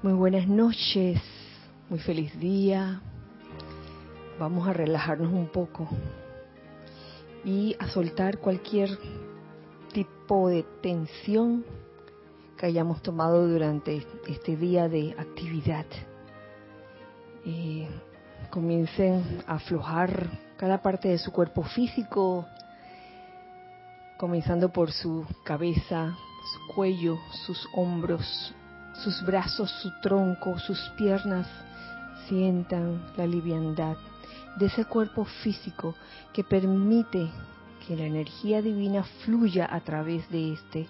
Muy buenas noches, muy feliz día. Vamos a relajarnos un poco y a soltar cualquier tipo de tensión que hayamos tomado durante este día de actividad. Y comiencen a aflojar cada parte de su cuerpo físico, comenzando por su cabeza, su cuello, sus hombros, sus brazos, su tronco, sus piernas, sientan la liviandad de ese cuerpo físico que permite que la energía divina fluya a través de este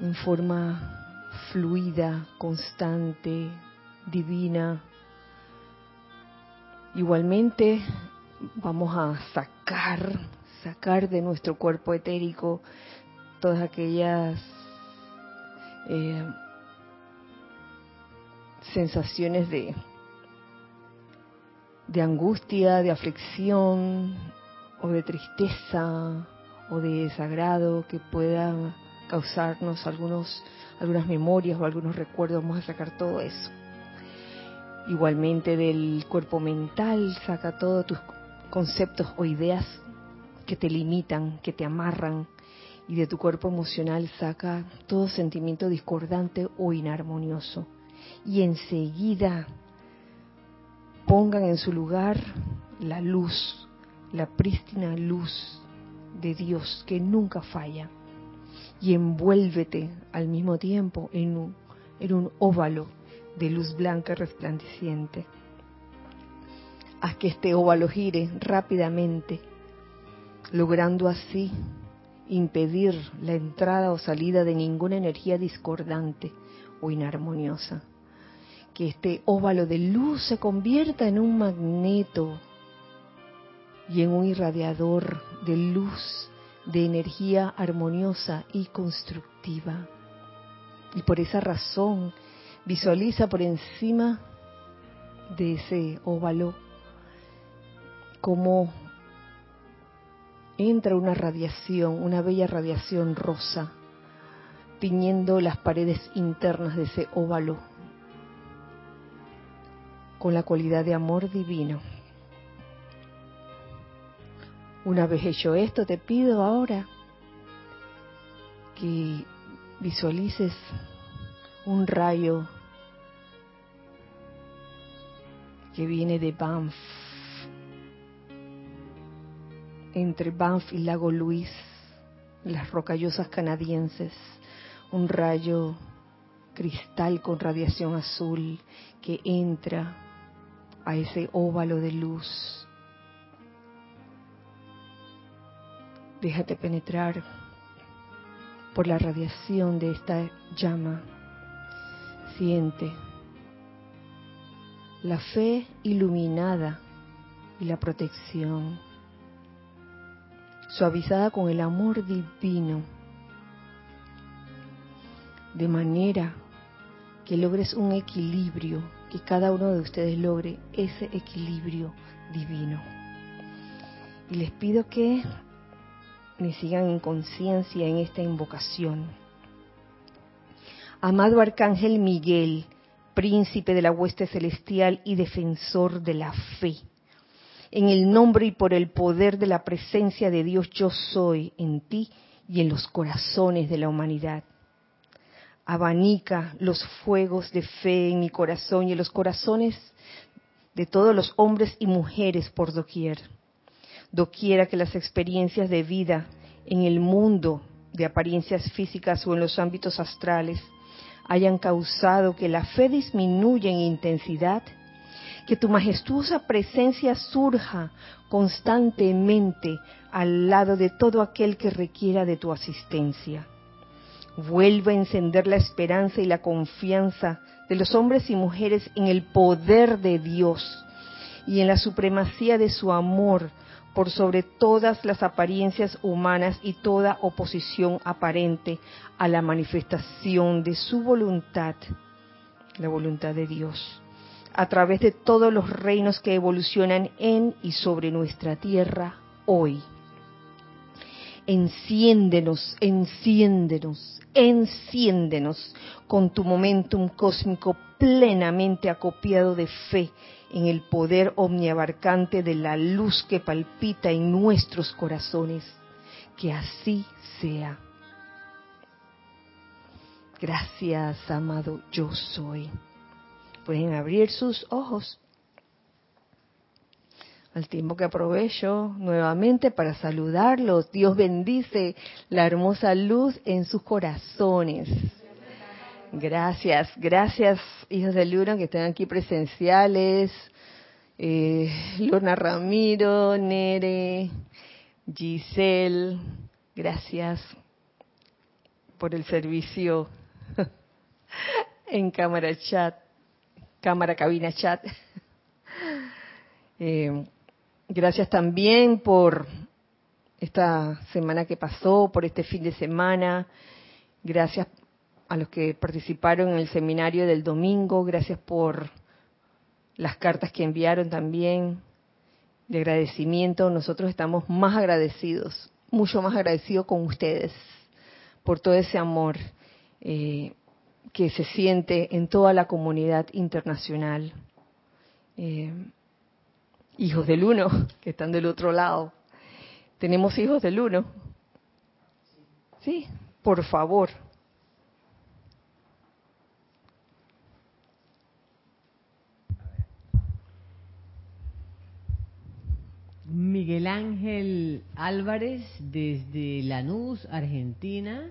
en forma fluida, constante, divina. Igualmente vamos a sacar, sacar de nuestro cuerpo etérico todas aquellas eh, sensaciones de, de angustia, de aflicción o de tristeza o de desagrado que puedan causarnos algunos, algunas memorias o algunos recuerdos. Vamos a sacar todo eso. Igualmente del cuerpo mental, saca todos tus conceptos o ideas que te limitan, que te amarran. Y de tu cuerpo emocional saca todo sentimiento discordante o inarmonioso y enseguida pongan en su lugar la luz, la prístina luz de Dios que nunca falla y envuélvete al mismo tiempo en un, en un óvalo de luz blanca resplandeciente. Haz que este óvalo gire rápidamente, logrando así impedir la entrada o salida de ninguna energía discordante o inarmoniosa que este óvalo de luz se convierta en un magneto y en un irradiador de luz, de energía armoniosa y constructiva. Y por esa razón visualiza por encima de ese óvalo como entra una radiación, una bella radiación rosa, tiñendo las paredes internas de ese óvalo con la cualidad de amor divino. Una vez hecho esto, te pido ahora que visualices un rayo que viene de Banff, entre Banff y Lago Luis, las rocallosas canadienses, un rayo cristal con radiación azul que entra a ese óvalo de luz. Déjate penetrar por la radiación de esta llama. Siente la fe iluminada y la protección, suavizada con el amor divino, de manera que logres un equilibrio que cada uno de ustedes logre ese equilibrio divino. Y les pido que me sigan en conciencia en esta invocación. Amado Arcángel Miguel, príncipe de la hueste celestial y defensor de la fe, en el nombre y por el poder de la presencia de Dios yo soy en ti y en los corazones de la humanidad abanica los fuegos de fe en mi corazón y en los corazones de todos los hombres y mujeres por doquier. Doquiera que las experiencias de vida en el mundo de apariencias físicas o en los ámbitos astrales hayan causado que la fe disminuya en intensidad, que tu majestuosa presencia surja constantemente al lado de todo aquel que requiera de tu asistencia Vuelva a encender la esperanza y la confianza de los hombres y mujeres en el poder de Dios y en la supremacía de su amor por sobre todas las apariencias humanas y toda oposición aparente a la manifestación de su voluntad, la voluntad de Dios, a través de todos los reinos que evolucionan en y sobre nuestra tierra hoy Enciéndenos, enciéndenos, enciéndenos con tu momentum cósmico plenamente acopiado de fe en el poder omniabarcante de la luz que palpita en nuestros corazones. Que así sea. Gracias, amado yo soy. Pueden abrir sus ojos. Al tiempo que aprovecho nuevamente para saludarlos, Dios bendice la hermosa luz en sus corazones. Gracias, gracias hijos de Luna que están aquí presenciales. Eh, Lorna Ramiro, Nere, Giselle, gracias por el servicio en cámara chat, cámara cabina chat. Eh, gracias también por esta semana que pasó, por este fin de semana. Gracias a los que participaron en el seminario del domingo. Gracias por las cartas que enviaron también de agradecimiento. Nosotros estamos más agradecidos, mucho más agradecidos con ustedes por todo ese amor. Eh, que se siente en toda la comunidad internacional. Eh, hijos del uno, que están del otro lado. ¿Tenemos hijos del uno? Sí, por favor. Miguel Ángel Álvarez desde Lanús, Argentina.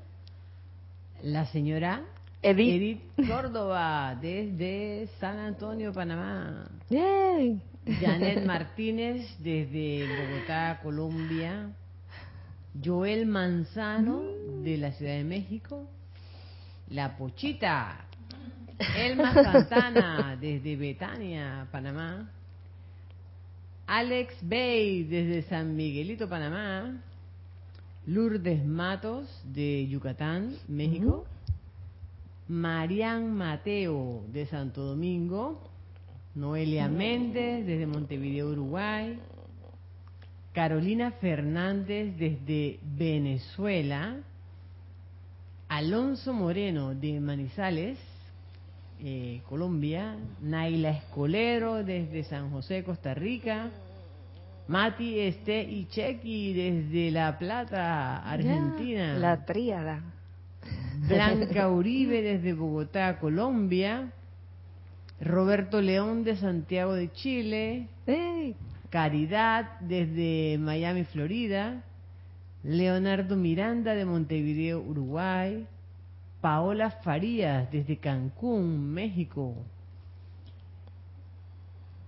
La señora Edith. Córdoba, desde San Antonio, Panamá. Janet Martínez, desde Bogotá, Colombia. Joel Manzano, de la Ciudad de México. La Pochita. Elma Santana, desde Betania, Panamá. Alex Bay, desde San Miguelito, Panamá. Lourdes Matos, de Yucatán, México. Marian Mateo de Santo Domingo, Noelia Méndez desde Montevideo, Uruguay, Carolina Fernández desde Venezuela, Alonso Moreno de Manizales, eh, Colombia, Naila Escolero desde San José, Costa Rica, Mati Este y Chequi desde La Plata, Argentina. la tríada. Blanca Uribe desde Bogotá, Colombia. Roberto León de Santiago de Chile. Caridad desde Miami, Florida. Leonardo Miranda de Montevideo, Uruguay. Paola Farías desde Cancún, México.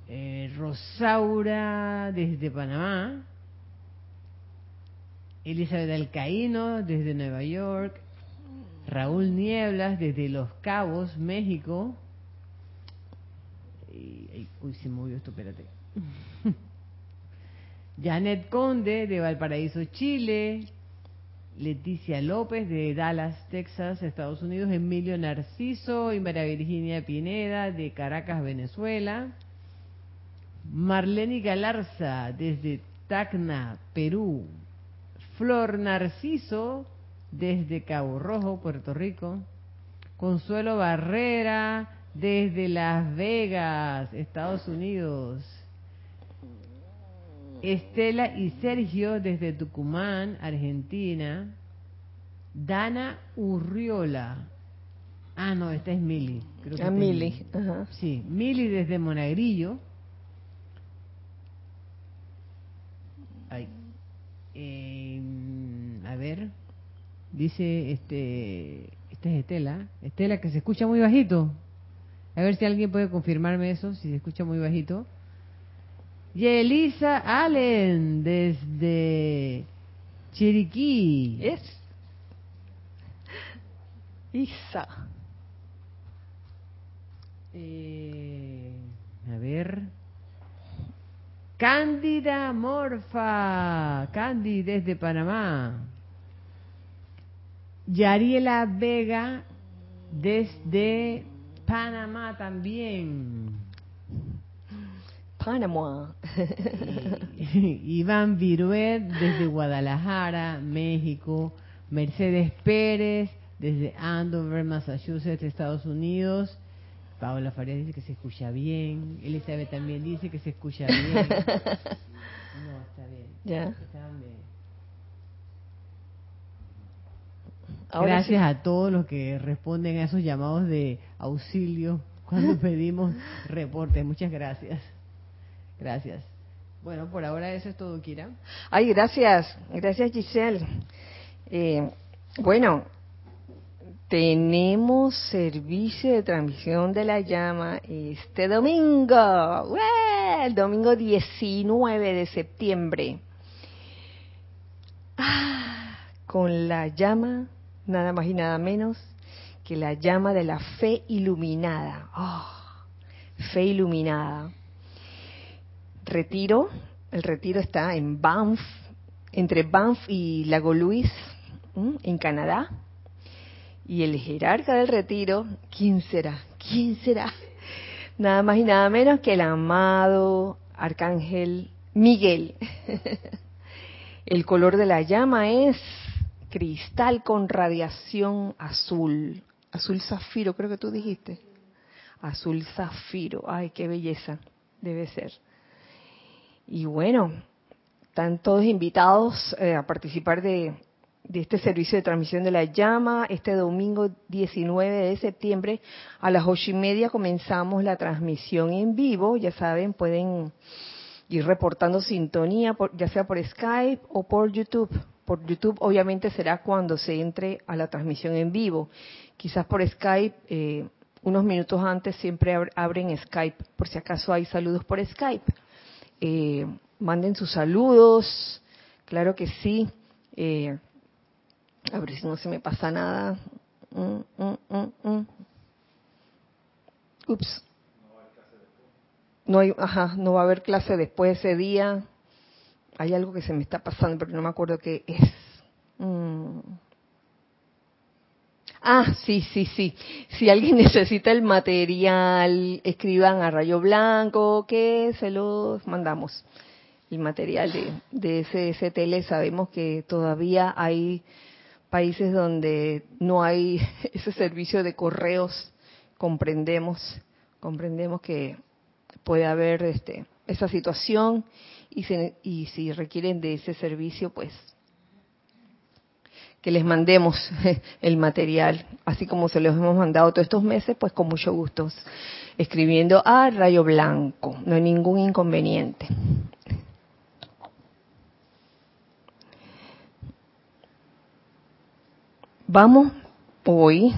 Eh, Rosaura desde Panamá. Elizabeth Alcaíno desde Nueva York. Raúl Nieblas desde Los Cabos, México. Uy, se movió esto, espérate. Janet Conde de Valparaíso, Chile. Leticia López de Dallas, Texas, Estados Unidos. Emilio Narciso y María Virginia Pineda de Caracas, Venezuela. Marlene Galarza desde Tacna, Perú. Flor Narciso desde Cabo Rojo, Puerto Rico. Consuelo Barrera desde Las Vegas, Estados Unidos. Estela y Sergio desde Tucumán, Argentina. Dana Urriola. Ah, no, esta es Mili. Creo que ah, Mili. Sí, Mili desde Monagrillo. Ay. Eh, a ver. Dice, este, esta es Estela. Estela, que se escucha muy bajito. A ver si alguien puede confirmarme eso, si se escucha muy bajito. Y Elisa Allen, desde Chiriquí. Es. Isa. Eh, a ver. Cándida Morfa. Candy desde Panamá. Yariela Vega desde Panamá también. Panamá. Iván Viruet desde Guadalajara, México. Mercedes Pérez desde Andover, Massachusetts, Estados Unidos. Paola Farías dice que se escucha bien. Elizabeth también dice que se escucha bien. No, está bien. Ya. Gracias a todos los que responden a esos llamados de auxilio cuando pedimos reportes. Muchas gracias. Gracias. Bueno, por ahora eso es todo, Kira. Ay, gracias. Gracias, Giselle. Eh, bueno, tenemos servicio de transmisión de la llama este domingo. El domingo 19 de septiembre. Ah, con la llama, nada más y nada menos que la llama de la fe iluminada. Ah, fe iluminada. Retiro, el retiro está en Banff, entre Banff y Lago Luis, en Canadá. Y el jerarca del retiro, ¿quién será? ¿Quién será? Nada más y nada menos que el amado arcángel Miguel. El color de la llama es cristal con radiación azul. Azul zafiro, creo que tú dijiste. Azul zafiro. Ay, qué belleza debe ser. Y bueno, están todos invitados eh, a participar de, de este servicio de transmisión de la llama. Este domingo 19 de septiembre a las ocho y media comenzamos la transmisión en vivo. Ya saben, pueden ir reportando sintonía, ya sea por Skype o por YouTube. Por YouTube obviamente será cuando se entre a la transmisión en vivo. Quizás por Skype, eh, unos minutos antes siempre abren Skype, por si acaso hay saludos por Skype. Eh, manden sus saludos, claro que sí. Eh, a ver si no se me pasa nada. Mm, mm, mm, Ups. No hay, no va a haber clase después de ese día. Hay algo que se me está pasando, pero no me acuerdo qué es. Ah, sí, sí, sí. Si alguien necesita el material, escriban a Rayo Blanco, que se los mandamos. El material de, de sabemos que todavía hay países donde no hay ese servicio de correos, comprendemos, comprendemos que puede haber este, esa situación y, y si requieren de ese servicio, pues que les mandemos el material, así como se los hemos mandado todos estos meses, pues con mucho gusto, escribiendo a Rayo Blanco, no hay ningún inconveniente. Vamos hoy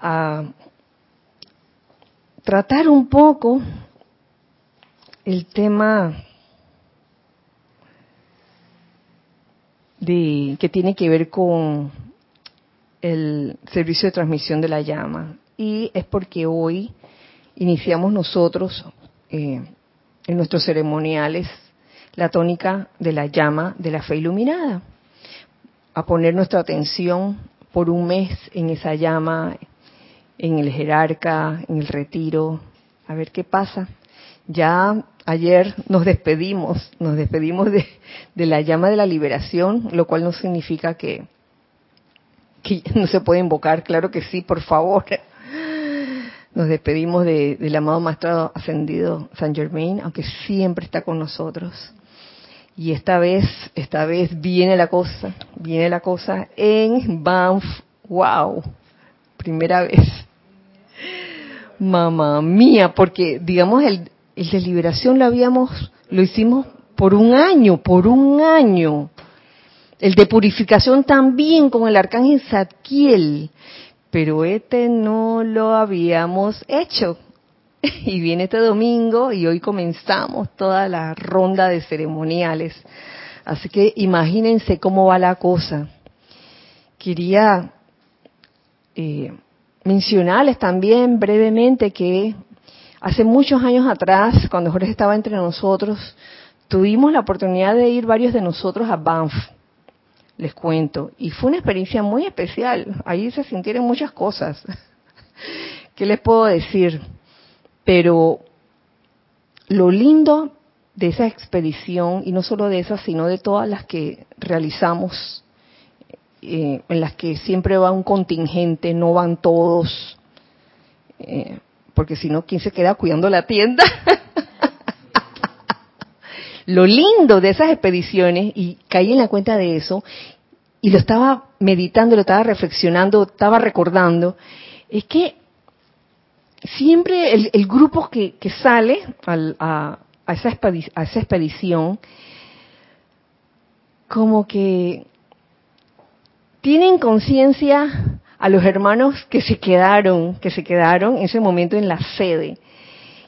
a tratar un poco el tema de que tiene que ver con el servicio de transmisión de la llama y es porque hoy iniciamos nosotros eh, en nuestros ceremoniales la tónica de la llama de la fe iluminada a poner nuestra atención por un mes en esa llama, en el jerarca, en el retiro, a ver qué pasa. Ya ayer nos despedimos, nos despedimos de, la llama de la liberación, lo cual no significa que, que no se puede invocar, claro que sí, por favor. Nos despedimos del amado Maestro Ascendido San Germain, aunque siempre está con nosotros. Y esta vez, esta vez viene la cosa, viene la cosa en Banff. Wow, primera vez. Mamá mía, porque digamos el, el de liberación lo habíamos, lo hicimos por un año, por un año. El de purificación también con el arcángel Zadkiel, pero este no lo habíamos hecho. y viene este domingo y hoy comenzamos toda la ronda de ceremoniales. Así que imagínense cómo va la cosa. Quería eh, mencionarles también brevemente que hace muchos años atrás, cuando Jorge estaba entre nosotros, tuvimos la oportunidad de ir varios de nosotros a Banff, les cuento, y fue una experiencia muy especial. Ahí se sintieron muchas cosas. ¿Qué les puedo decir? Pero lo lindo de esa expedición, y no solo de esa, sino de todas las que realizamos, eh, en las que siempre va un contingente, no van todos, eh, porque si no, ¿quién se queda cuidando la tienda? lo lindo de esas expediciones, y caí en la cuenta de eso, y lo estaba meditando, lo estaba reflexionando, estaba recordando, es que siempre el, grupo que, sale a, esa a esa expedición, como que tienen conciencia a los hermanos que se quedaron, que se quedaron en ese momento en la sede.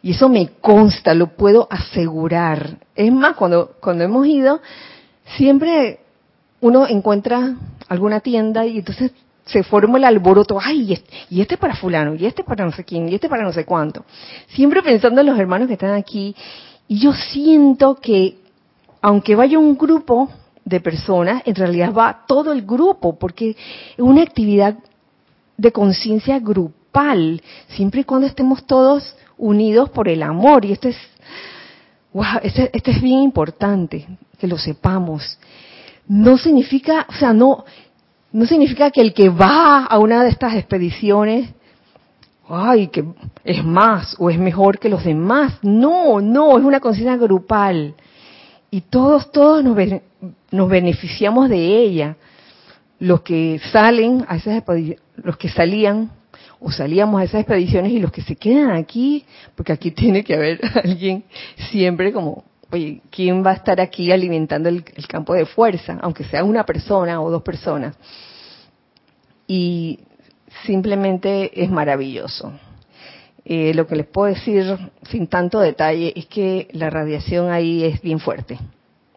Y eso me consta, lo puedo asegurar. Es más, cuando, cuando hemos ido, siempre uno encuentra alguna tienda y entonces se forma el alboroto, ay, y este, para fulano, y este para no sé quién, y este para no sé cuánto. Siempre pensando en los hermanos que están aquí, y yo siento que aunque vaya un grupo de personas, en realidad va todo el grupo, porque es una actividad de conciencia grupal, siempre y cuando estemos todos unidos por el amor, y esto es, wow, esto, es bien importante, que lo sepamos. No significa, o sea, no, no significa que el que va a una de estas expediciones, ay, que es más o es mejor que los demás. No, no, es una conciencia grupal. Y todos, todos nos, nos beneficiamos de ella. Los que salen a esas los que salían o salíamos a esas expediciones y los que se quedan aquí, porque aquí tiene que haber alguien siempre como oye, ¿quién va a estar aquí alimentando el, campo de fuerza? Aunque sea una persona o dos personas. Y simplemente es maravilloso. Eh, lo que les puedo decir sin tanto detalle es que la radiación ahí es bien fuerte,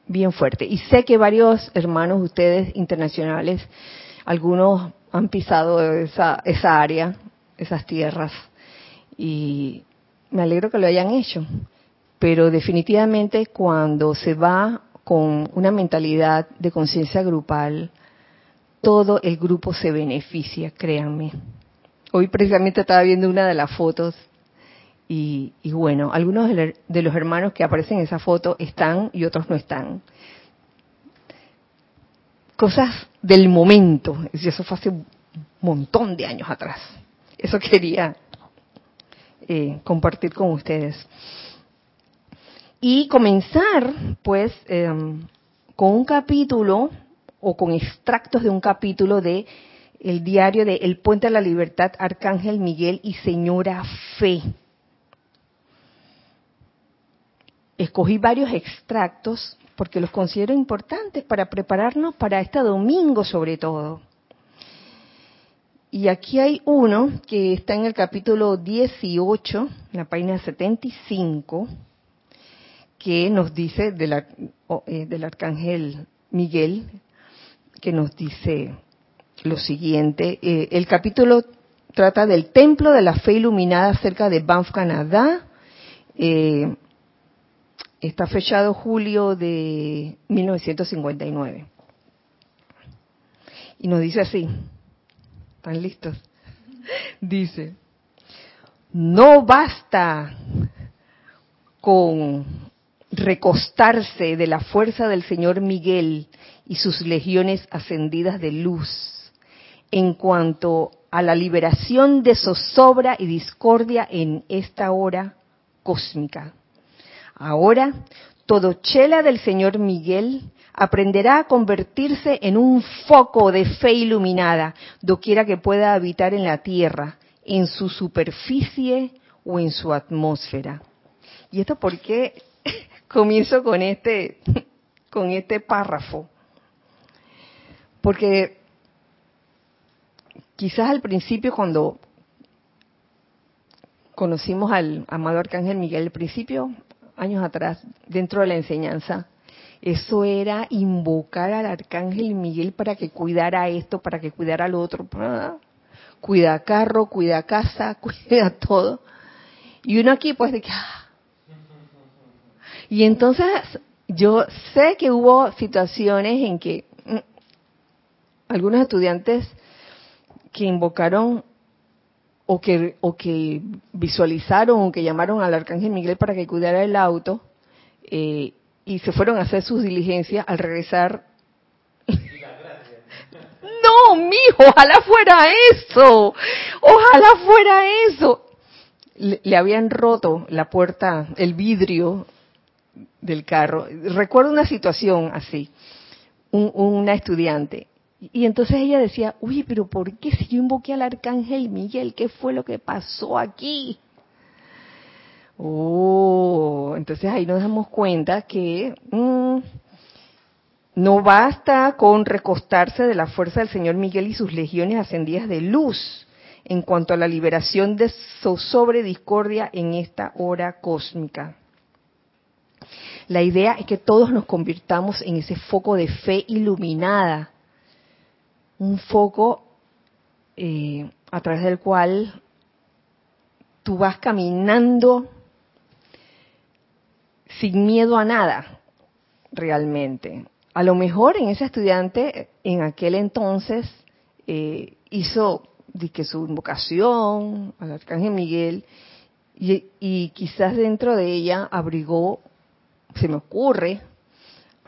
bien fuerte. Y sé que varios hermanos de ustedes internacionales, algunos han pisado esa, esa área, esas tierras, y me alegro que lo hayan hecho pero definitivamente cuando se va con una mentalidad de conciencia grupal, todo el grupo se beneficia, créanme. Hoy precisamente estaba viendo una de las fotos y, bueno, algunos de los hermanos que aparecen en esa foto están y otros no están. Cosas del momento, eso fue hace un montón de años atrás. Eso quería eh, compartir con ustedes y comenzar pues em, con un capítulo o con extractos de un capítulo de el diario de El Puente a la Libertad, Arcángel Miguel y Señora Fe. Escogí varios extractos porque los considero importantes para prepararnos para este domingo sobre todo. Y aquí hay uno que está en el capítulo 18, en la página 75, que nos dice eh, del, arcángel Miguel, que nos dice lo siguiente. Eh, el capítulo trata del templo de la fe iluminada cerca de Banff, Canadá. Eh, está fechado julio de 1959. Y nos dice así, ¿están listos? Dice, no basta con recostarse de la fuerza del Señor Miguel y sus legiones ascendidas de luz en cuanto a la liberación de zozobra y discordia en esta hora cósmica. Ahora, todo chela del Señor Miguel aprenderá a convertirse en un foco de fe iluminada, doquiera que pueda habitar en la tierra, en su superficie o en su atmósfera. ¿Y esto por qué comienzo con este, con este párrafo. Porque quizás al principio cuando conocimos al amado Arcángel Miguel, al principio, años atrás, dentro de la enseñanza, eso era invocar al Arcángel Miguel para que cuidara esto, para que cuidara lo otro. Cuida carro, cuida casa, cuida todo. Y uno aquí pues de que, ah, y entonces yo sé que hubo situaciones en que mm, algunos estudiantes que invocaron o que, o que visualizaron o que llamaron al arcángel Miguel para que cuidara el auto eh, y se fueron a hacer sus diligencias, al regresar... no, mijo, ojalá fuera eso, ojalá fuera eso. Le, le habían roto la puerta, el vidrio del carro. Recuerdo una situación así, un- una estudiante. Y entonces ella decía, uy, pero ¿por qué si yo invoqué al arcángel Miguel? ¿Qué fue lo que pasó aquí? Oh, entonces ahí nos damos cuenta que mm, no basta con recostarse de la fuerza del Señor Miguel y sus legiones ascendidas de luz en cuanto a la liberación de y discordia en esta hora cósmica. La idea es que todos nos convirtamos en ese foco de fe iluminada, un foco eh, a través del cual tú vas caminando sin miedo a nada, realmente. A lo mejor en ese estudiante, en aquel entonces, eh, hizo que su invocación al Arcángel Miguel y, y quizás dentro de ella abrigó, se me ocurre,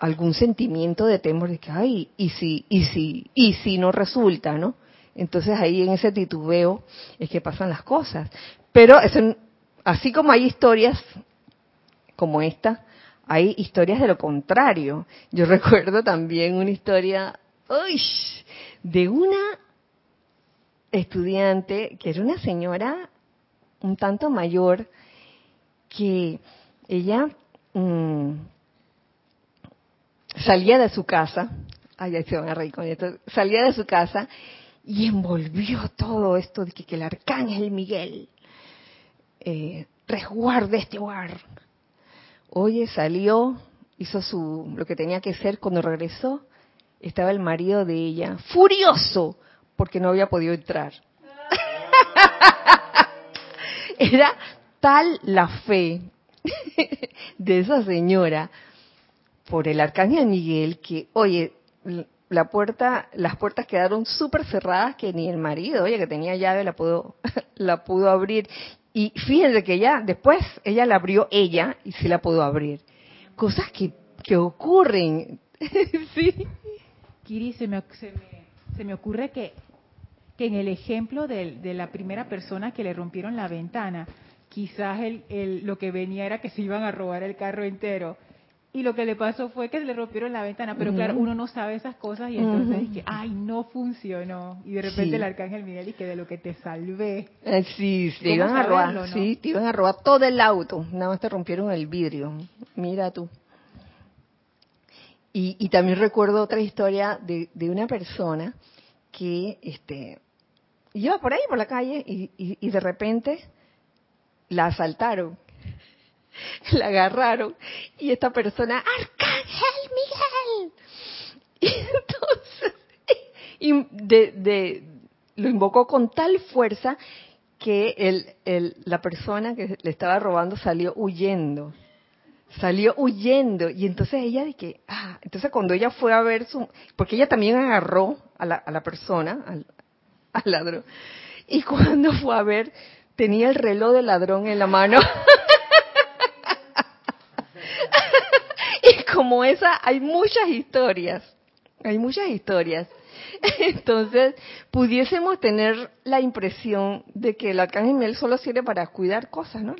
algún sentimiento de temor de que, ay, y si, y si, y si no resulta, ¿no? Entonces ahí en ese titubeo es que pasan las cosas. Pero eso, así como hay historias como esta, hay historias de lo contrario. Yo recuerdo también una historia uy, de una estudiante que era una señora un tanto mayor que ella mm, salía de su casa, ay, se van a reír con esto, salía de su casa y envolvió todo esto de que, que el arcángel Miguel eh, resguarde este hogar. Oye, salió, hizo su lo que tenía que hacer, cuando regresó, estaba el marido de ella, furioso, porque no había podido entrar. Era tal la fe de esa señora por el arcángel Miguel que, oye, la puerta, las puertas quedaron súper cerradas que ni el marido, oye, que tenía llave, la pudo, la pudo abrir. Y fíjense que ya, después ella la abrió ella y sí la pudo abrir. Cosas que, que ocurren. sí. Kiri, se me, se me, se me ocurre que, que en el ejemplo del- de, la primera persona que le rompieron la ventana, quizás el, el- lo que venía era que se iban a robar el carro entero. Y lo que le pasó fue que le rompieron la ventana, pero claro, uno no sabe esas cosas y entonces es que, ay, no funcionó. Y de repente Sí. el arcángel Miguel y que de lo que te salvé. Eh, Sí, te ¿Cómo iban a robar, no? sí, te iban a robar todo el auto, nada más te rompieron el vidrio, mira tú. Y, y también recuerdo otra historia de, de una persona que este, iba por ahí, por la calle, y, y- y de repente la asaltaron, la agarraron, y esta persona, Arcángel Miguel, y entonces, de, lo invocó con tal fuerza que el- la persona que le estaba robando salió huyendo. Salió huyendo. Y entonces ella de que, ah, entonces cuando ella fue a ver su, porque ella también agarró a la, a la persona, al, al ladrón. Y cuando fue a ver, tenía el reloj del ladrón en la mano. y como esa, hay muchas historias. Hay muchas historias. Entonces, pudiésemos tener la impresión de que el arcángel Miguel solo sirve para cuidar cosas, ¿no?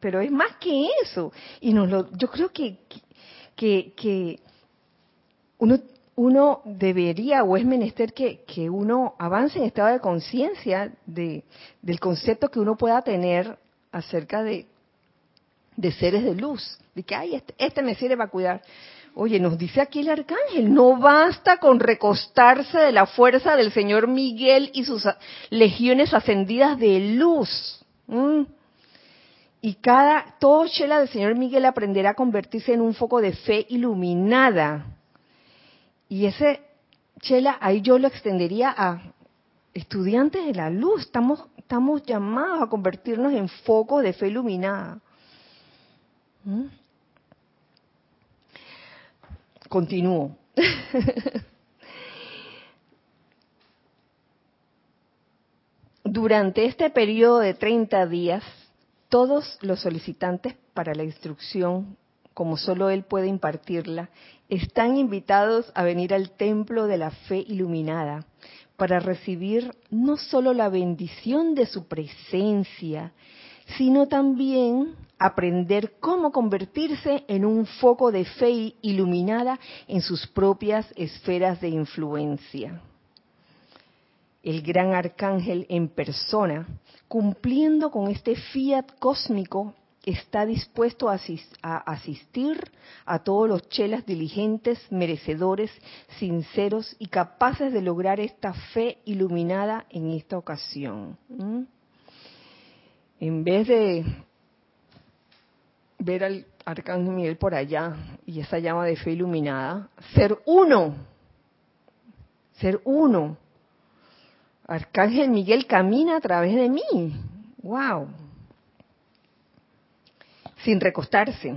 Pero es más que eso. Y nos lo, yo creo que, que, que uno, uno debería o es menester que, que uno avance en estado de conciencia de, del concepto que uno pueda tener acerca de, de seres de luz. De que, ay, este, este me sirve para cuidar. Oye, nos dice aquí el arcángel, no basta con recostarse de la fuerza del Señor Miguel y sus legiones ascendidas de luz. ¿Mm? Y cada, todo Chela del Señor Miguel aprenderá a convertirse en un foco de fe iluminada. Y ese Chela, ahí yo lo extendería a estudiantes de la luz. Estamos, estamos llamados a convertirnos en focos de fe iluminada. Continúo. Durante este periodo de 30 días, todos los solicitantes para la instrucción, como solo él puede impartirla, están invitados a venir al templo de la fe iluminada para recibir no solo la bendición de su presencia, sino también aprender cómo convertirse en un foco de fe iluminada en sus propias esferas de influencia. El gran arcángel en persona, cumpliendo con este fiat cósmico, está dispuesto a, asistir a todos los chelas diligentes, merecedores, sinceros y capaces de lograr esta fe iluminada en esta ocasión. En vez de ver al Arcángel Miguel por allá y esa llama de fe iluminada, ser uno, ser uno. Arcángel Miguel camina a través de mí. ¡Wow! Sin recostarse.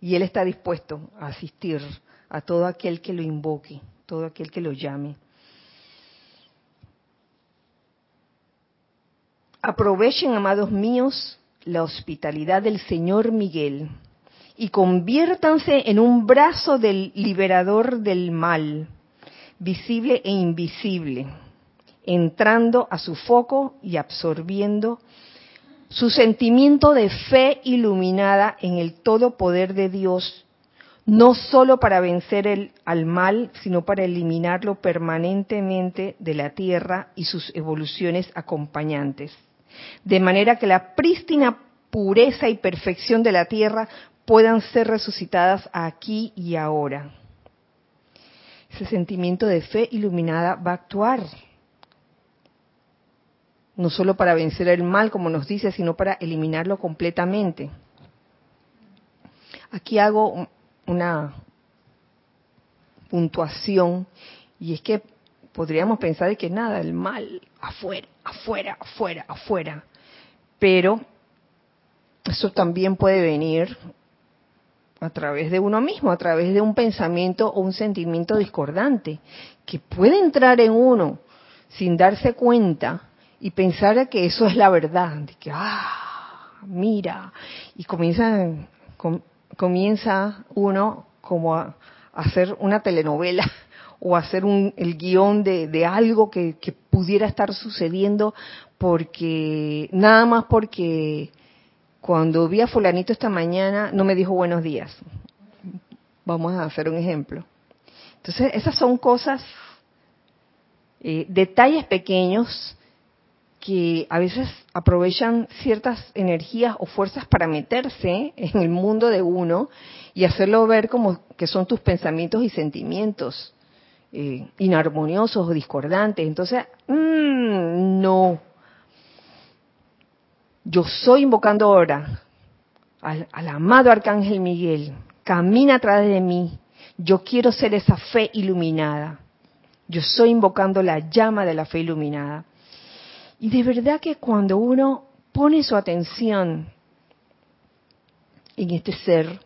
Y Él está dispuesto a asistir a todo aquel que lo invoque, todo aquel que lo llame. Aprovechen, amados míos, la hospitalidad del Señor Miguel y conviértanse en un brazo del liberador del mal, visible e invisible, entrando a su foco y absorbiendo su sentimiento de fe iluminada en el todo poder de Dios, no sólo para vencer al mal, sino para eliminarlo permanentemente de la tierra y sus evoluciones acompañantes de manera que la prístina pureza y perfección de la tierra puedan ser resucitadas aquí y ahora. Ese sentimiento de fe iluminada va a actuar, no solo para vencer el mal, como nos dice, sino para eliminarlo completamente. Aquí hago una puntuación y es que podríamos pensar que nada, el mal afuera, afuera, afuera, afuera. Pero eso también puede venir a través de uno mismo, a través de un pensamiento o un sentimiento discordante, que puede entrar en uno sin darse cuenta y pensar que eso es la verdad, de que, ah, mira, y comienza, comienza uno como a hacer una telenovela o hacer un, el guion de, algo que, pudiera estar sucediendo porque nada más porque cuando vi a fulanito esta mañana no me dijo buenos días. Vamos a hacer un ejemplo. Entonces, esas son cosas, eh, detalles pequeños que a veces aprovechan ciertas energías o fuerzas para meterse en el mundo de uno y hacerlo ver como que son tus pensamientos y sentimientos eh, inarmoniosos o discordantes. Entonces, mm, no. Yo soy invocando ahora al, al amado Arcángel Miguel. Camina a través de mí. Yo quiero ser esa fe iluminada. Yo soy invocando la llama de la fe iluminada. Y de verdad que cuando uno pone su atención en este ser,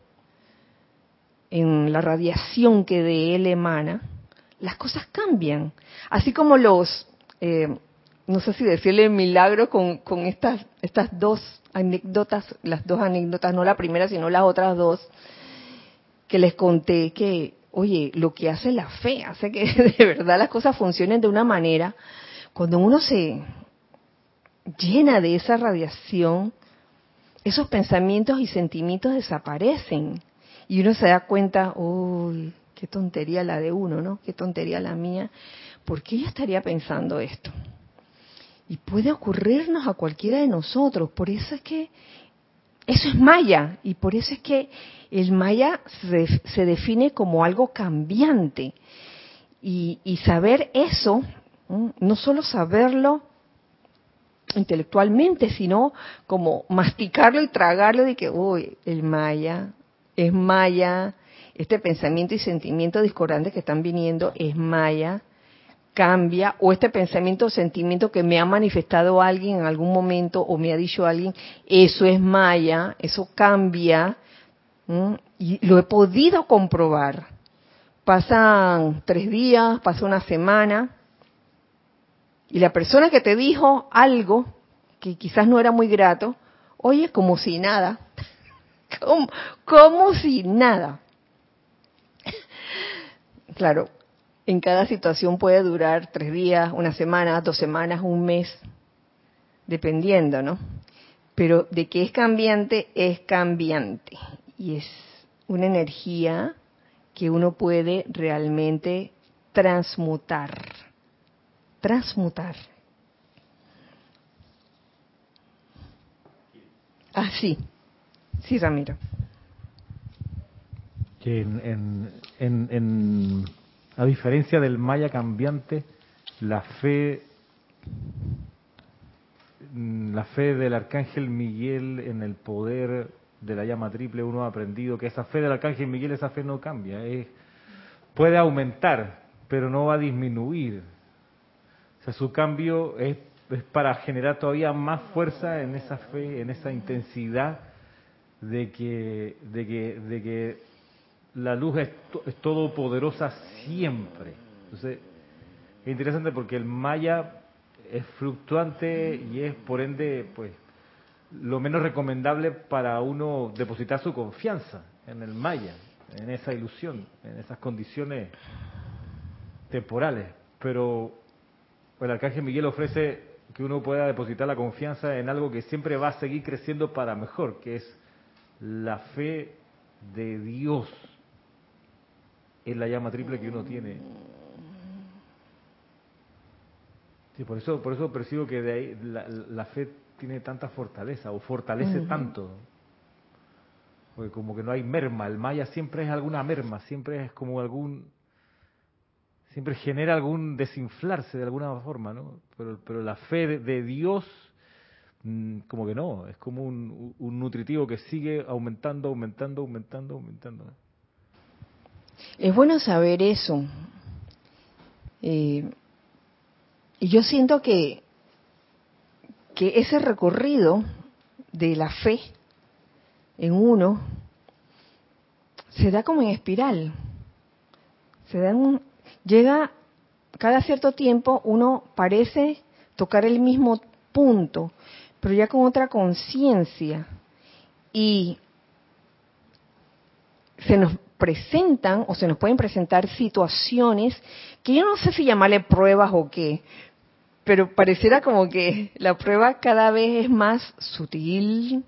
en la radiación que de él emana, las cosas cambian. Así como los, eh, no sé si decirle milagro con, con estas, estas dos anécdotas, las dos anécdotas, no la primera, sino las otras dos, que les conté que, oye, lo que hace la fe hace que de verdad las cosas funcionen de una manera, cuando uno se llena de esa radiación, esos pensamientos y sentimientos desaparecen y uno se da cuenta, uy, qué tontería la de uno, ¿no? Qué tontería la mía. ¿Por qué yo estaría pensando esto? Y puede ocurrirnos a cualquiera de nosotros. Por eso es que eso es Maya. Y por eso es que el Maya se, define como algo cambiante. Y, y saber eso, no solo saberlo intelectualmente, sino como masticarlo y tragarlo de que, uy, el Maya es Maya, este pensamiento y sentimiento discordante que están viniendo es maya, cambia, o este pensamiento o sentimiento que me ha manifestado alguien en algún momento o me ha dicho alguien, eso es maya, eso cambia, y lo he podido comprobar. Pasan tres días, pasa una semana, Y la persona que te dijo algo que quizás no era muy grato, oye, como si nada, como, si nada. Claro, en cada situación puede durar tres días, una semana, dos semanas, un mes, dependiendo, ¿no? Pero de que es cambiante, es cambiante. Y es una energía que uno puede realmente transmutar. Transmutar. Ah, sí. Sí, Ramiro. Que en, en, en, a diferencia del maya cambiante, la fe la fe del arcángel Miguel en el poder de la llama triple, uno ha aprendido que esa fe del arcángel Miguel, esa fe no cambia, es, puede aumentar, pero no va a disminuir. O sea, su cambio es, es para generar todavía más fuerza en esa fe, en esa intensidad de que, de que, de que la luz es, es todopoderosa siempre. Entonces, es interesante porque el maya es fluctuante y es por ende, pues, lo menos recomendable para uno depositar su confianza en el maya, en esa ilusión, en esas condiciones temporales. Pero el arcángel Miguel ofrece que uno pueda depositar la confianza en algo que siempre va a seguir creciendo para mejor, que es la fe de Dios en la llama triple que uno tiene. Sí, por eso, por eso percibo que de ahí la, la fe tiene tanta fortaleza o fortalece tanto. Porque como que no hay merma, el maya siempre es alguna merma, siempre es como algún siempre genera algún desinflarse de alguna forma, ¿no? Pero, pero la fe de, de Dios como que no, es como un, un, nutritivo que sigue aumentando, aumentando, aumentando, aumentando. Es bueno saber eso. Eh, y yo siento que, que ese recorrido de la fe en uno se da como en espiral. Se da un, llega cada cierto tiempo uno parece tocar el mismo punto, pero ya con otra conciencia. Y se nos presentan o se nos pueden presentar situaciones que yo no sé si llamarle pruebas o qué, pero pareciera como que la prueba cada vez es más sutil,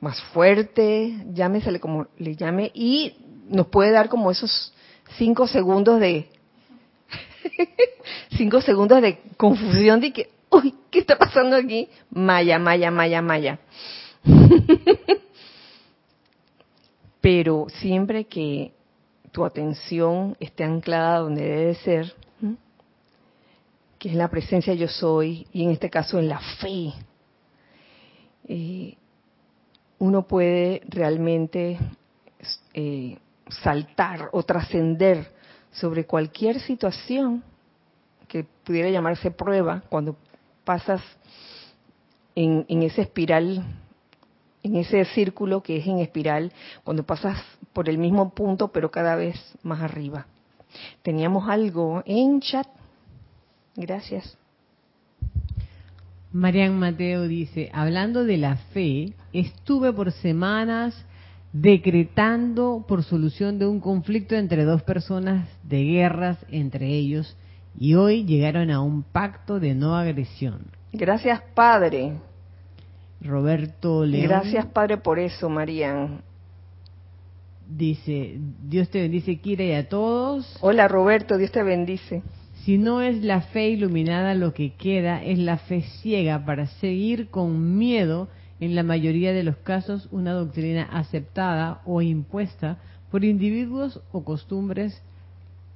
más fuerte, llámesele como le llame, y nos puede dar como esos cinco segundos de cinco segundos de confusión de que, uy, ¿qué está pasando aquí? Maya, maya, maya, maya. Pero siempre que tu atención esté anclada donde debe ser, que es la presencia yo soy, y en este caso en la fe, eh, uno puede realmente eh, saltar o trascender sobre cualquier situación que pudiera llamarse prueba cuando pasas en, en esa espiral, en ese círculo que es en espiral, cuando pasas por el mismo punto pero cada vez más arriba. Teníamos algo en chat. Gracias. Marian Mateo dice, hablando de la fe, estuve por semanas decretando por solución de un conflicto entre dos personas de guerras entre ellos y hoy llegaron a un pacto de no agresión. Gracias, Padre. Roberto León. Gracias, Padre, por eso, Marian. Dice, Dios te bendice, Kira, y a todos. Hola, Roberto, Dios te bendice. Si no es la fe iluminada lo que queda, es la fe ciega para seguir con miedo, en la mayoría de los casos, una doctrina aceptada o impuesta por individuos o costumbres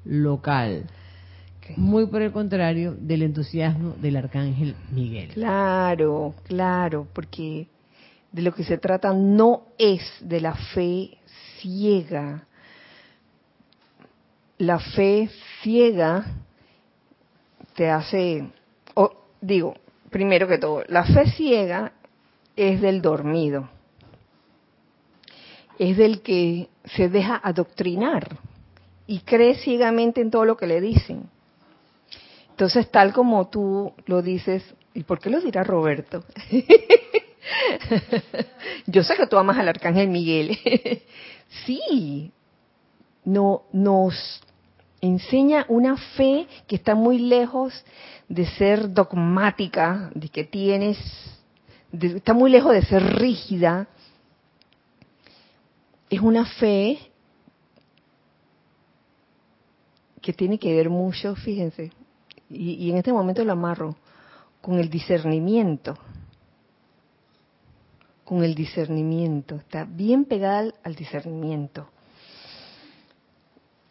local. Muy por el contrario del entusiasmo del arcángel Miguel. Claro, claro, porque de lo que se trata no es de la fe ciega. La fe ciega te hace, o digo, primero que todo, la fe ciega es del dormido, es del que se deja adoctrinar y cree ciegamente en todo lo que le dicen. Entonces, tal como tú lo dices, ¿y por qué lo dirá Roberto? Yo sé que tú amas al arcángel Miguel. sí, no, nos enseña una fe que está muy lejos de ser dogmática, de que tienes, está muy lejos de ser rígida. Es una fe que tiene que ver mucho, fíjense, y, en este momento lo amarro, con el discernimiento. Con el discernimiento. Está bien pegada al, discernimiento.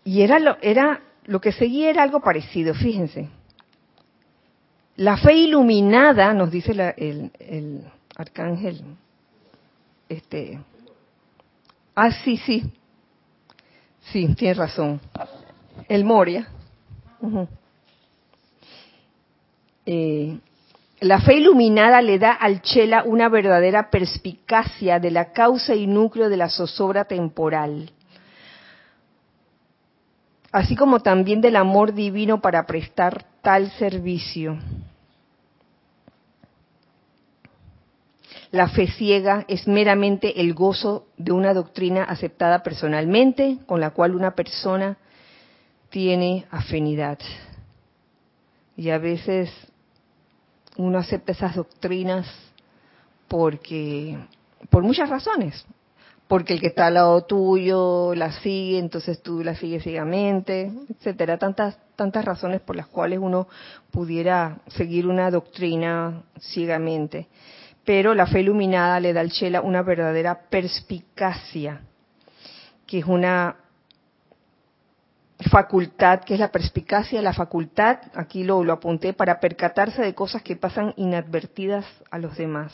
Y era lo, era lo que seguía era algo parecido, fíjense. La fe iluminada, nos dice el, el, arcángel, este, ah, sí, sí, sí, tiene razón, el Moria. Eh, la fe iluminada le da al Chela una verdadera perspicacia de la causa y núcleo de la zozobra temporal, así como también del amor divino para prestar tal servicio. La fe ciega es meramente el gozo de una doctrina aceptada personalmente, con la cual una persona tiene afinidad. Y a veces uno acepta esas doctrinas porque por muchas razones. Porque el que está al lado tuyo la sigue entonces tú la sigues ciegamente etcétera. Tantas tantas razones por las cuales uno pudiera seguir una doctrina ciegamente. Pero la fe iluminada le da al chela una verdadera perspicacia que es una facultad, que es la perspicacia, la facultad, aquí lo, lo apunté, para percatarse de cosas que pasan inadvertidas a los demás.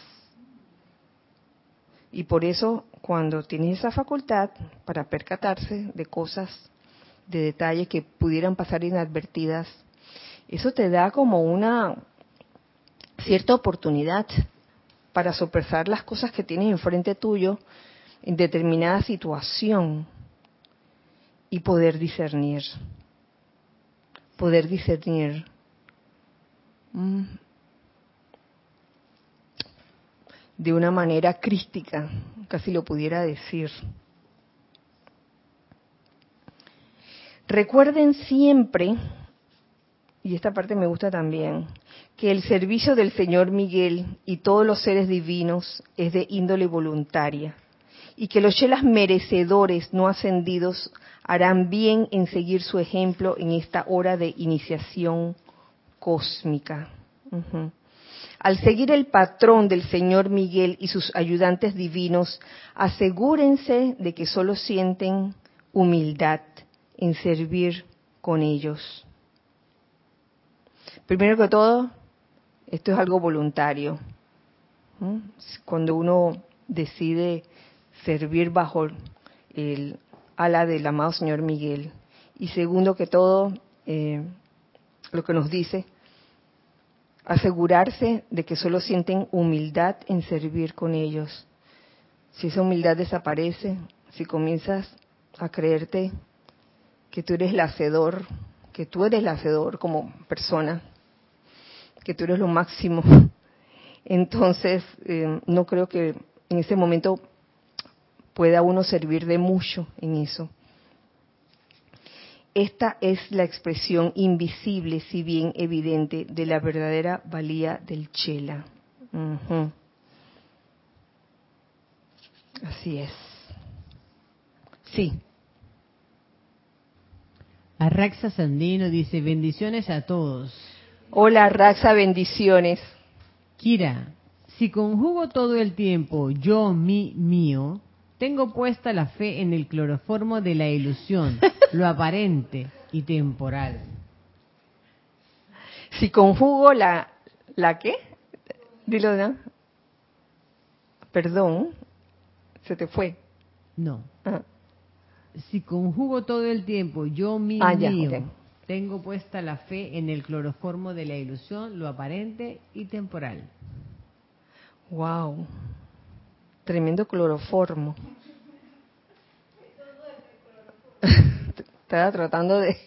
Y por eso, cuando tienes esa facultad para percatarse de cosas, de detalles que pudieran pasar inadvertidas, eso te da como una cierta oportunidad para sopesar las cosas que tienes enfrente tuyo en determinada situación y poder discernir. Poder discernir. Mm, de una manera crística, casi lo pudiera decir. Recuerden siempre, y esta parte me gusta también, que el servicio del Señor Miguel y todos los seres divinos es de índole voluntaria y que los chelas merecedores no ascendidos harán bien en seguir su ejemplo en esta hora de iniciación cósmica. Al seguir el patrón del Señor Miguel y sus ayudantes divinos, asegúrense de que solo sienten humildad en servir con ellos. Primero que todo, esto es algo voluntario. Cuando uno decide servir bajo el ala del amado Señor Miguel. Y segundo que todo, eh, lo que nos dice, asegurarse de que solo sienten humildad en servir con ellos. Si esa humildad desaparece, si comienzas a creerte que tú eres el hacedor, que tú eres el hacedor como persona, que tú eres lo máximo, entonces eh, no creo que en ese momento pueda uno servir de mucho en eso. Esta es la expresión invisible, si bien evidente, de la verdadera valía del chela. Así es. Sí. Arraxa Sandino dice, bendiciones a todos. Hola Arraxa, bendiciones. Kira, si conjugo todo el tiempo yo, mi, mío, tengo puesta la fe en el cloroformo de la ilusión, lo aparente y temporal. Si conjugo la... ¿La qué? Dilo, ¿no? Perdón, se te fue. No. Ah. Si conjugo todo el tiempo, yo mi ah, mío, tengo puesta la fe en el cloroformo de la ilusión, lo aparente y temporal. Wow tremendo cloroformo. Estaba tratando de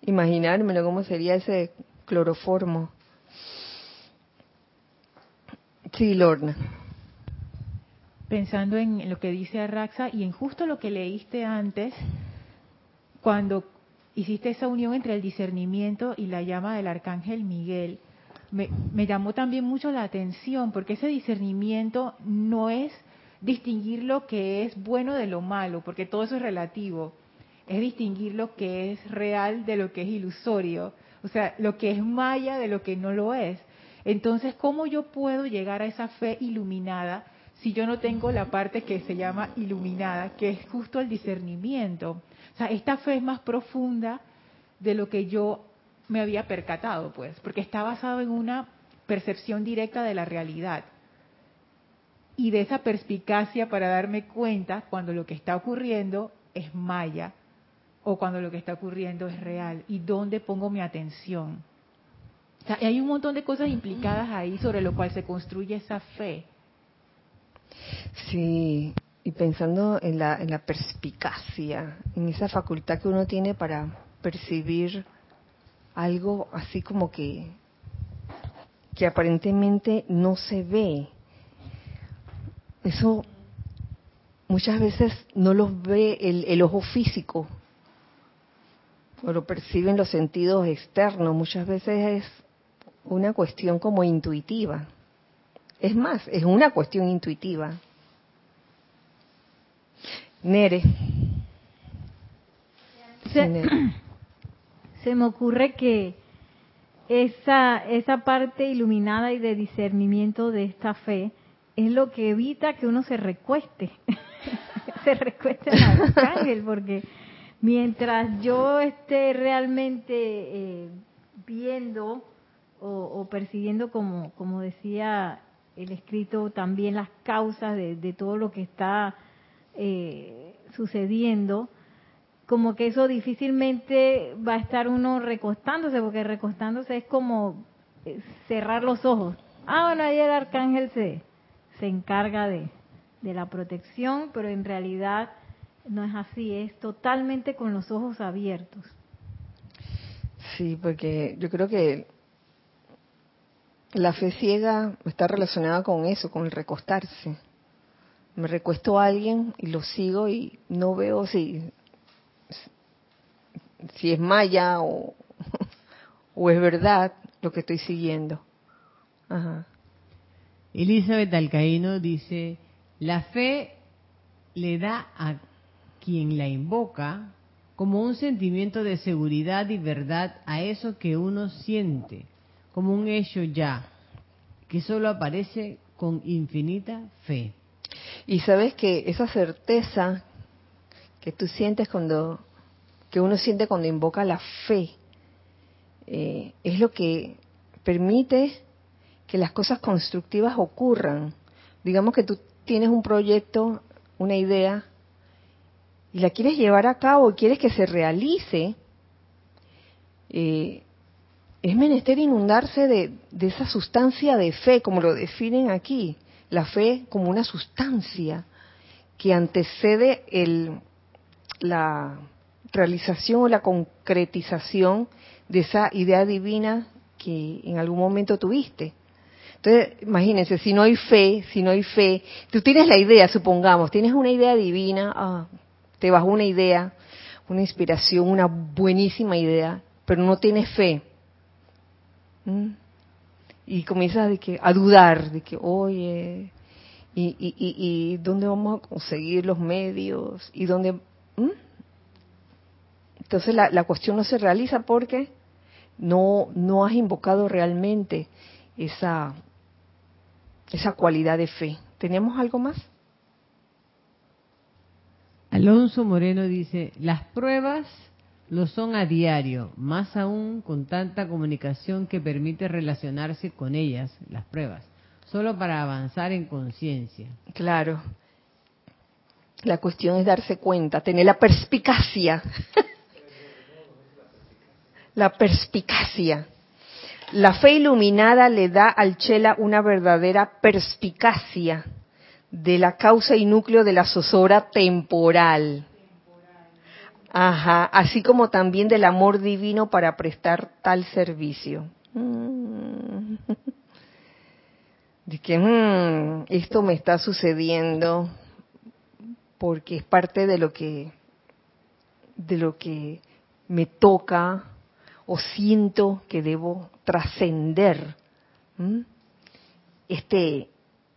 imaginármelo cómo sería ese cloroformo. Sí, Lorna. Pensando en lo que dice Arraxa y en justo lo que leíste antes, cuando hiciste esa unión entre el discernimiento y la llama del arcángel Miguel, me, llamó también mucho la atención, porque ese discernimiento no es distinguir lo que es bueno de lo malo, porque todo eso es relativo, es distinguir lo que es real de lo que es ilusorio, o sea, lo que es maya de lo que no lo es. Entonces, ¿cómo yo puedo llegar a esa fe iluminada si yo no tengo la parte que se llama iluminada, que es justo el discernimiento? O sea, esta fe es más profunda de lo que yo me había percatado, pues, porque está basado en una percepción directa de la realidad y de esa perspicacia para darme cuenta cuando lo que está ocurriendo es maya o cuando lo que está ocurriendo es real y dónde pongo mi atención. Hay un montón de cosas implicadas ahí sobre lo cual se construye esa fe. Sí, y pensando en la, en la perspicacia, en esa facultad que uno tiene para percibir algo así como que, que aparentemente no se ve. Eso muchas veces no lo ve el, el ojo físico, o lo perciben los sentidos externos, muchas veces es una cuestión como intuitiva. Es más, es una cuestión intuitiva. Nere. Se, Nere. Se me ocurre que esa, esa parte iluminada y de discernimiento de esta fe es lo que evita que uno se recueste, se recueste en el arcángel, porque mientras yo esté realmente eh, viendo o, o, percibiendo, como, como decía el escrito, también las causas de, de todo lo que está eh, sucediendo, como que eso difícilmente va a estar uno recostándose, porque recostándose es como eh, cerrar los ojos. Ah, bueno, ahí el arcángel se, se encarga de, de la protección, pero en realidad no es así, es totalmente con los ojos abiertos. Sí, porque yo creo que la fe ciega está relacionada con eso, con el recostarse. Me recuesto a alguien y lo sigo y no veo si, si es maya o, o es verdad lo que estoy siguiendo. Ajá. Elizabeth Alcaíno dice, la fe le da a quien la invoca como un sentimiento de seguridad y verdad a eso que uno siente, como un hecho ya, que solo aparece con infinita fe. Y sabes que esa certeza que tú sientes cuando, que uno siente cuando invoca la fe, eh, es lo que permite que las cosas constructivas ocurran. Digamos que tú tienes un proyecto, una idea, y la quieres llevar a cabo y quieres que se realice, eh, es menester inundarse de, de, esa sustancia de fe, como lo definen aquí, la fe como una sustancia que antecede el, la realización o la concretización de esa idea divina que en algún momento tuviste. Entonces, imagínense, si no hay fe, si no hay fe, tú tienes la idea, supongamos, tienes una idea divina, ah, te bajó una idea, una inspiración, una buenísima idea, pero no tienes fe. Y comienzas a dudar, de que, oye, y, y, y, y dónde vamos a conseguir los medios? ¿Y dónde? ¿Mm? Entonces la, la cuestión no se realiza porque no, no has invocado realmente esa, esa cualidad de fe. ¿Teníamos algo más? Alonso Moreno dice, las pruebas lo son a diario, más aún con tanta comunicación que permite relacionarse con ellas, las pruebas, solo para avanzar en conciencia. Claro. La cuestión es darse cuenta, tener la perspicacia. la perspicacia. La fe iluminada le da al Chela una verdadera perspicacia de la causa y núcleo de la zozobra temporal. Ajá, así como también del amor divino para prestar tal servicio. mm, de que mm, esto me está sucediendo porque es parte de lo que de lo que me toca o siento que debo trascender este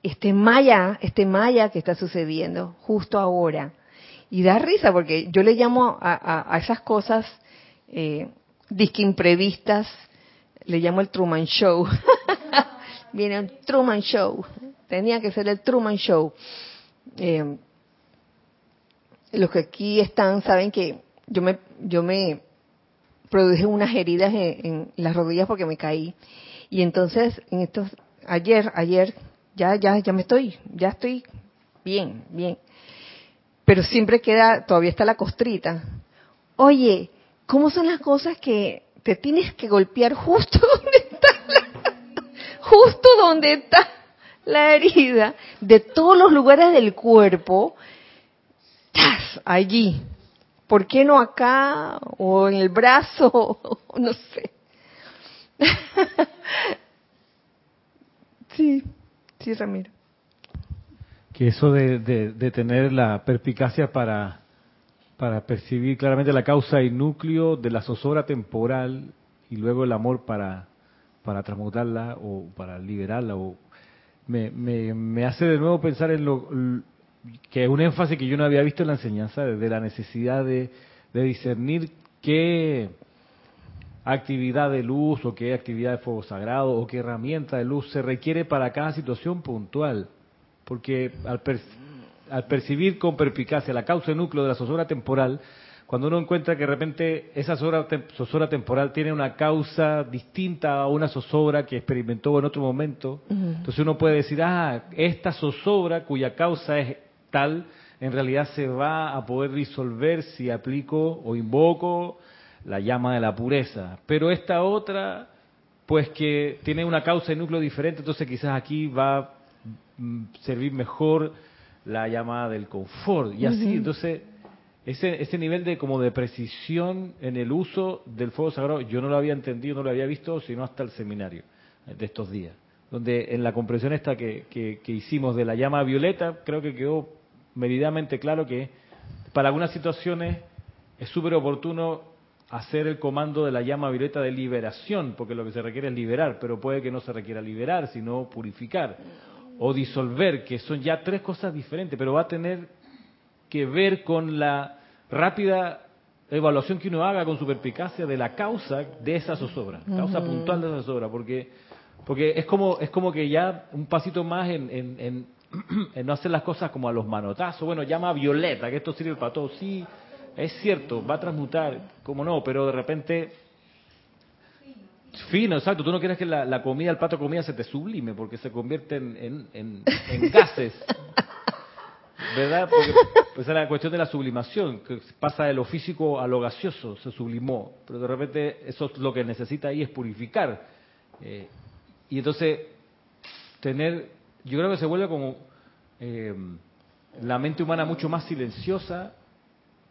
este maya este maya que está sucediendo justo ahora. Y da risa porque yo le llamo a, esas cosas eh, disque imprevistas le llamo el Truman Show. Viene el Truman Show. Tenía que ser el Truman Show. Eh, los que aquí están saben que yo me yo me produje unas heridas en, las rodillas porque me caí. Y entonces en estos ayer ayer ya ya ya me estoy ya estoy bien bien. Pero siempre queda todavía está la costrita. Oye cómo son las cosas que te tienes que golpear justo donde está justo donde está la herida de todos los lugares del cuerpo allí ¿Por qué no acá o en el brazo? No sé. Sí, sí, Ramiro. Que eso de, de, tener la perspicacia para, para percibir claramente la causa y núcleo de la zozobra temporal y luego el amor para, para transmutarla o para liberarla o me, me, me hace de nuevo pensar en lo, que es un énfasis que yo no había visto en la enseñanza, de la necesidad de, discernir qué actividad de luz o qué actividad de fuego sagrado o qué herramienta de luz se requiere para cada situación puntual. Porque al, al percibir con perspicacia la causa y núcleo de la zozobra temporal, cuando uno encuentra que de repente esa zozobra, temporal tiene una causa distinta a una zozobra que experimentó en otro momento, entonces uno puede decir, ah, esta zozobra cuya causa es tal, en realidad se va a poder disolver si aplico o invoco la llama de la pureza. Pero esta otra, pues que tiene una causa y núcleo diferente, entonces quizás aquí va a servir mejor la llama del confort. Y así, entonces, ese, ese nivel de como de precisión en el uso del fuego sagrado, yo no lo había entendido, no lo había visto, sino hasta el seminario de estos días donde en la comprensión esta que, que, hicimos de la llama violeta, creo que quedó meridamente claro que para algunas situaciones es súper oportuno hacer el comando de la llama violeta de liberación, porque lo que se requiere es liberar, pero puede que no se requiera liberar, sino purificar o disolver, que son ya tres cosas diferentes, pero va a tener que ver con la rápida evaluación que uno haga con su perspicacia de la causa de esa zozobra, causa puntual de esa zozobra, porque porque es como es como que ya un pasito más en en no hacer las cosas como a los manotazos. Bueno, llama a Violeta, que esto sirve para todo. Sí, es cierto, va a transmutar, como no, pero de repente... Fino, exacto. Tú no quieres que la, comida, el plato de comida se te sublime porque se convierte en, en, gases. ¿Verdad? Porque pues es la cuestión de la sublimación, que pasa de lo físico a lo gaseoso, se sublimó. Pero de repente eso es lo que necesita ahí es purificar. Eh, y entonces, tener yo creo que se vuelve como eh, la mente humana mucho más silenciosa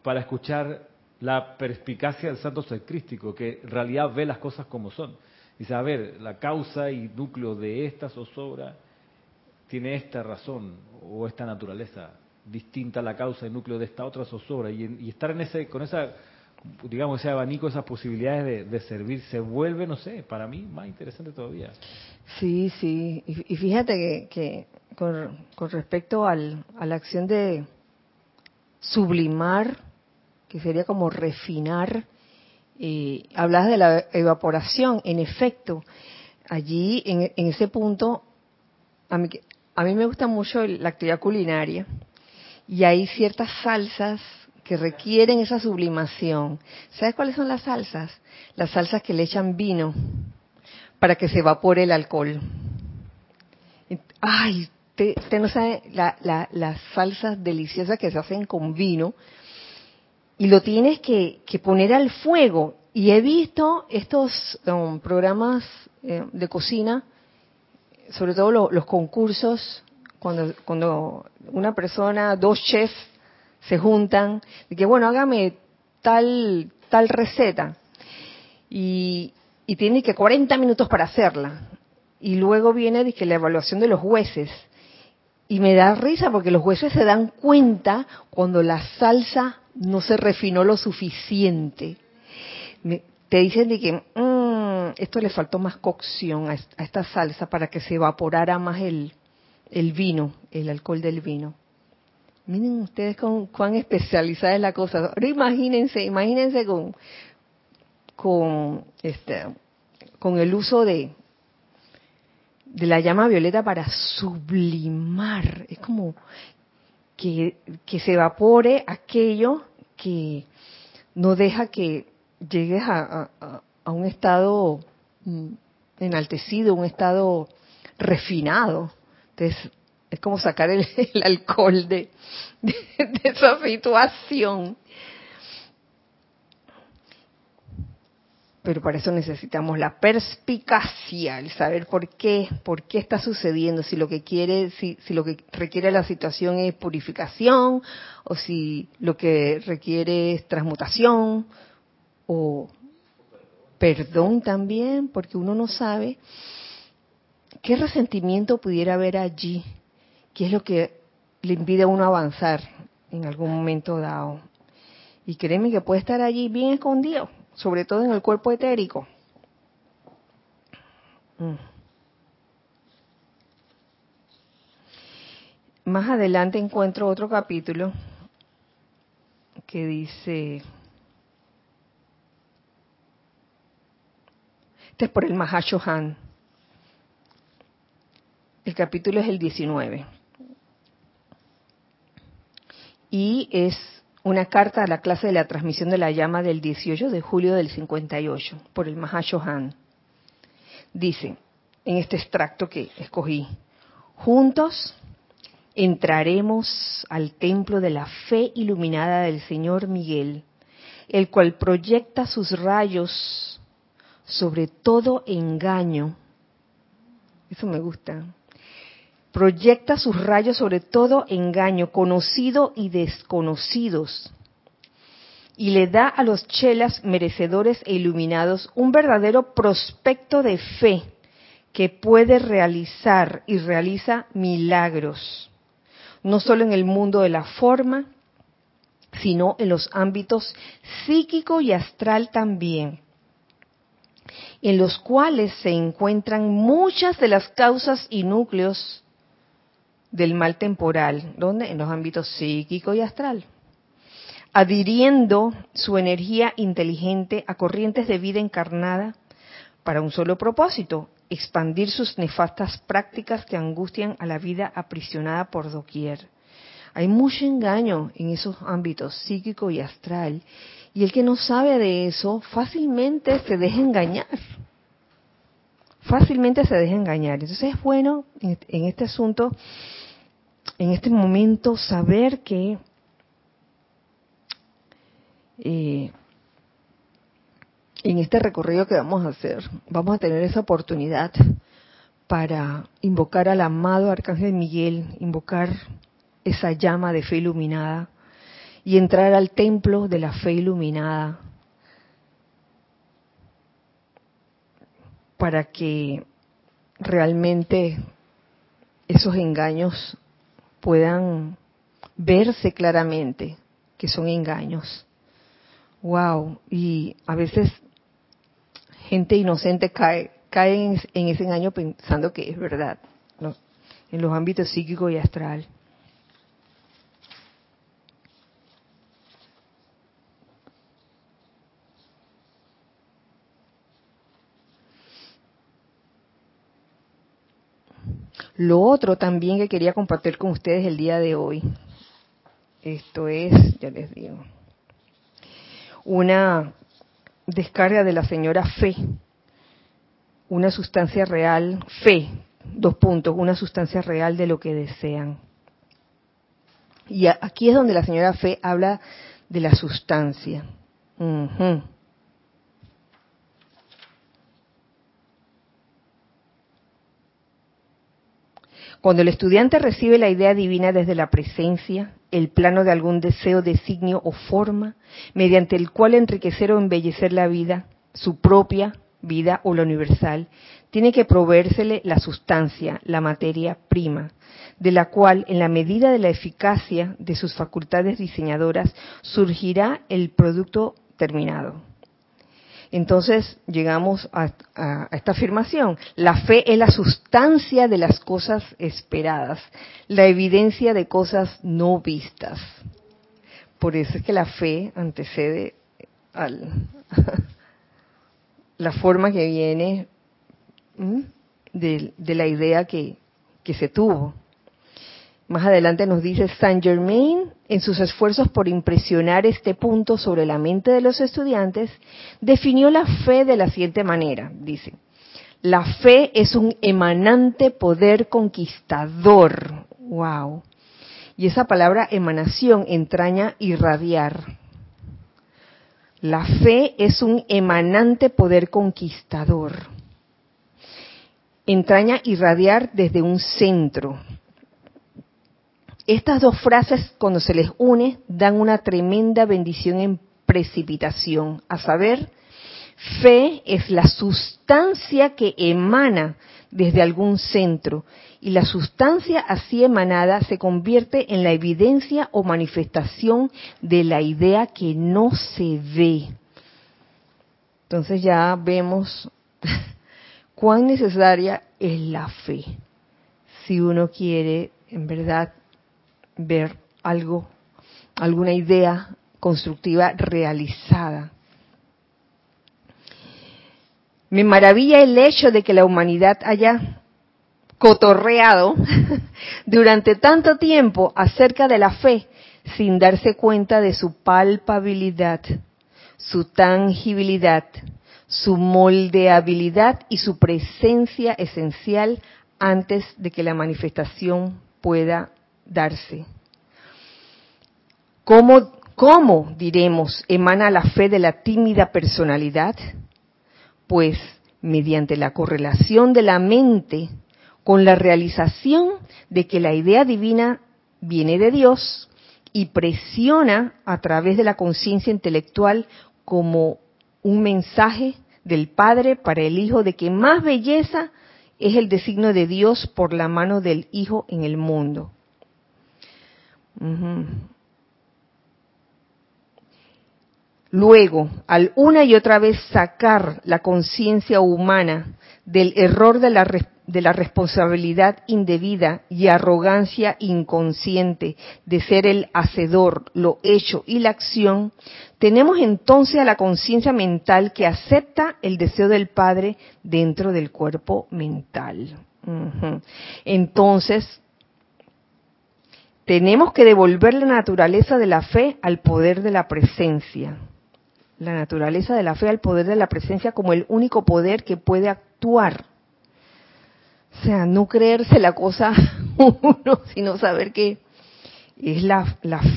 para escuchar la perspicacia del santo ser crístico, que en realidad ve las cosas como son. Dice, a ver, la causa y núcleo de esta zozobra tiene esta razón o esta naturaleza distinta a la causa y núcleo de esta otra zozobra. Y, y estar en ese, con esa digamos, ese abanico, esas posibilidades de, servir, se vuelve, no sé, para mí más interesante todavía. Sí, sí. Y, fíjate que, con, respecto al, a la acción de sublimar, que sería como refinar, eh, hablas de la evaporación, en efecto, allí en, en ese punto, a mí, a mí me gusta mucho la actividad culinaria y hay ciertas salsas que requieren esa sublimación. ¿Sabes cuáles son las salsas? Las salsas que le echan vino para que se evapore el alcohol. Ay, usted no sabe las salsas deliciosas que se hacen con vino y lo tienes que, poner al fuego. Y he visto estos um, programas eh, de cocina, sobre todo los concursos, cuando, cuando una persona, dos chefs, se juntan, y que bueno, hágame tal, tal receta. Y, y tiene que 40 minutos para hacerla. Y luego viene que la evaluación de los jueces. Y me da risa porque los jueces se dan cuenta cuando la salsa no se refinó lo suficiente. te dicen de que mm, esto le faltó más cocción a, esta salsa para que se evaporara más el, el vino, el alcohol del vino. Miren ustedes con, cuán especializada es la cosa. Ahora imagínense, imagínense con, con, este, con el uso de, de la llama violeta para sublimar. Es como que, que se evapore aquello que no deja que llegues a, a, un estado mm, enaltecido, un estado refinado. Entonces, es como sacar el, alcohol de, esa situación. Pero para eso necesitamos la perspicacia, el saber por qué, por qué está sucediendo, si lo que quiere, si, si lo que requiere la situación es purificación, o si lo que requiere es transmutación, o perdón también, porque uno no sabe qué resentimiento pudiera haber allí qué es lo que le impide a uno avanzar en algún momento dado. Y créeme que puede estar allí bien escondido, sobre todo en el cuerpo etérico. Mm. Más adelante encuentro otro capítulo que dice, este es por el Mahashohan, el capítulo es el 19 y es una carta a la clase de la transmisión de la llama del 18 de julio del 58 por el Mahashohan. Dice, en este extracto que escogí, juntos entraremos al templo de la fe iluminada del Señor Miguel, el cual proyecta sus rayos sobre todo engaño. Eso me gusta proyecta sus rayos sobre todo engaño, conocido y desconocidos, y le da a los chelas merecedores e iluminados un verdadero prospecto de fe que puede realizar y realiza milagros, no solo en el mundo de la forma, sino en los ámbitos psíquico y astral también en los cuales se encuentran muchas de las causas y núcleos del mal temporal, ¿dónde? En los ámbitos psíquico y astral, adhiriendo su energía inteligente a corrientes de vida encarnada para un solo propósito, expandir sus nefastas prácticas que angustian a la vida aprisionada por doquier. Hay mucho engaño en esos ámbitos psíquico y astral, y el que no sabe de eso fácilmente se deja engañar. Fácilmente se deja engañar. Entonces es bueno en este asunto en este momento saber que eh, en este recorrido que vamos a hacer, vamos a tener esa oportunidad para invocar al amado Arcángel Miguel, invocar esa llama de fe iluminada y entrar al templo de la fe iluminada para que realmente esos engaños puedan verse claramente que son engaños. Wow, y a veces gente inocente cae, cae en, ese engaño pensando que es verdad, en los ámbitos psíquico y astral. Lo otro también que quería compartir con ustedes el día de hoy, esto es, ya les digo, una descarga de la señora Fe, una sustancia real, fe, dos puntos, una sustancia real de lo que desean. Y aquí es donde la señora Fe habla de la sustancia. Cuando el estudiante recibe la idea divina desde la presencia, el plano de algún deseo, designio o forma, mediante el cual enriquecer o embellecer la vida, su propia vida o la universal, tiene que proveérsele la sustancia, la materia prima, de la cual, en la medida de la eficacia de sus facultades diseñadoras, surgirá el producto terminado. Entonces llegamos a, a, esta afirmación. La fe es la sustancia de las cosas esperadas, la evidencia de cosas no vistas. Por eso es que la fe antecede al, la forma que viene de, de, la idea que, que se tuvo. Más adelante nos dice Saint Germain, en sus esfuerzos por impresionar este punto sobre la mente de los estudiantes, definió la fe de la siguiente manera, dice, la fe es un emanante poder conquistador. Wow. Y esa palabra emanación entraña irradiar. La fe es un emanante poder conquistador. Entraña irradiar desde un centro. Estas dos frases, cuando se les une, dan una tremenda bendición en precipitación, a saber, fe es la sustancia que emana desde algún centro y la sustancia así emanada se convierte en la evidencia o manifestación de la idea que no se ve. Entonces ya vemos cuán necesaria es la fe si uno quiere en verdad ver algo, alguna idea constructiva realizada. Me maravilla el hecho de que la humanidad haya cotorreado durante tanto tiempo acerca de la fe sin darse cuenta de su palpabilidad, su tangibilidad, su moldeabilidad y su presencia esencial antes de que la manifestación pueda darse. ¿Cómo, cómo diremos, emana la fe de la tímida personalidad? Pues mediante la correlación de la mente con la realización de que la idea divina viene de Dios y presiona a través de la conciencia intelectual como un mensaje del Padre para el Hijo de que más belleza es el designio de Dios por la mano del Hijo en el mundo. Luego, al una y otra vez sacar la conciencia humana del error de la, de la responsabilidad indebida y arrogancia inconsciente de ser el hacedor, lo hecho y la acción, tenemos entonces a la conciencia mental que acepta el deseo del Padre dentro del cuerpo mental. Entonces, tenemos que devolver la naturaleza de la fe al poder de la presencia la naturaleza de la fe al poder de la presencia como el único poder que puede actuar. O sea, no creerse la cosa uno, sino saber que es la,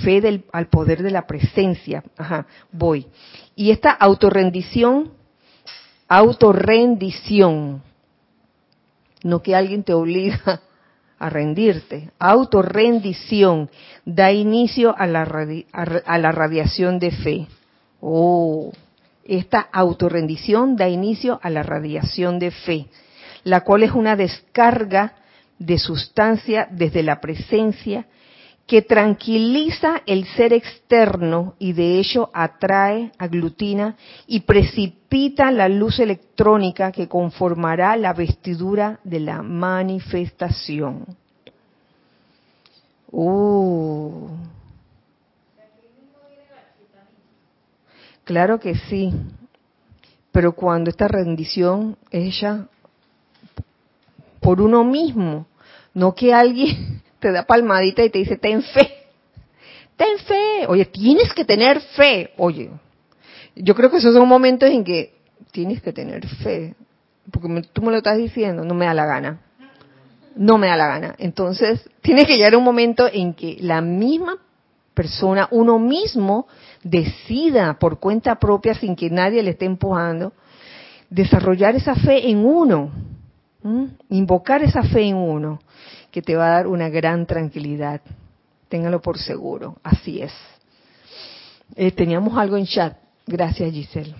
fe del, al poder de la presencia. Ajá, voy. Y esta autorrendición, autorrendición, no que alguien te obliga a rendirte, autorrendición da inicio a la, radiación de fe. Oh, esta autorrendición da inicio a la radiación de fe, la cual es una descarga de sustancia desde la presencia que tranquiliza el ser externo y de hecho atrae, aglutina y precipita la luz electrónica que conformará la vestidura de la manifestación. Uh, Claro que sí, pero cuando esta rendición es hecha por uno mismo, no que alguien te da palmadita y te dice, ten fe, ten fe, oye, tienes que tener fe, oye, yo creo que esos son momentos en que tienes que tener fe, porque tú me lo estás diciendo, no me da la gana, no me da la gana. Entonces, tiene que llegar un momento en que la misma persona, uno mismo, decida por cuenta propia, sin que nadie le esté empujando, desarrollar esa fe en uno, invocar esa fe en uno, que te va a dar una gran tranquilidad. Téngalo por seguro, así es. Eh, teníamos algo en chat. Gracias, Giselle.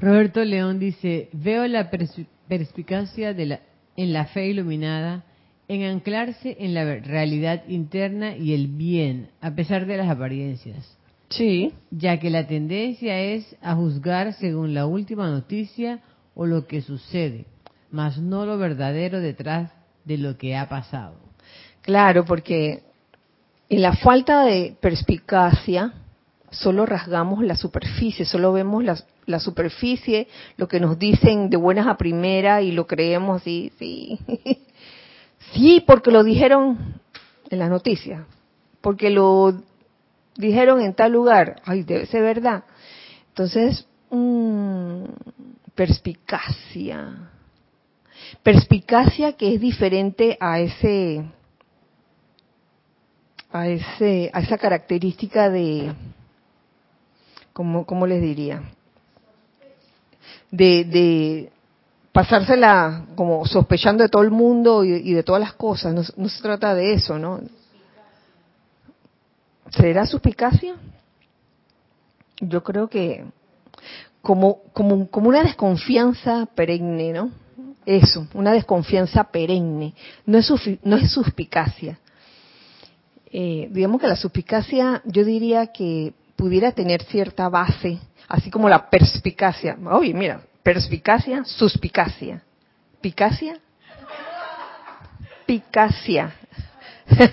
Roberto León dice, veo la pers- perspicacia de la, en la fe iluminada, en anclarse en la realidad interna y el bien, a pesar de las apariencias, Sí, ya que la tendencia es a juzgar según la última noticia o lo que sucede, mas no lo verdadero detrás de lo que ha pasado. claro, porque en la falta de perspicacia solo rasgamos la superficie, solo vemos la, la superficie, lo que nos dicen de buenas a primera y lo creemos así, sí. Sí, porque lo dijeron en las noticias, porque lo dijeron en tal lugar, ay, debe ser verdad. Entonces, mm, perspicacia. Perspicacia que es diferente a ese a ese a esa característica de cómo cómo les diría de de pasársela como sospechando de todo el mundo y, de todas las cosas. No, no se trata de eso no será suspicacia yo creo que como como como una desconfianza perenne no eso una desconfianza perenne no es no es suspicacia eh, digamos que la suspicacia yo diría que pudiera tener cierta base, así como la perspicacia. Oye, mira, perspicacia, suspicacia. ¿Picacia? Picacia.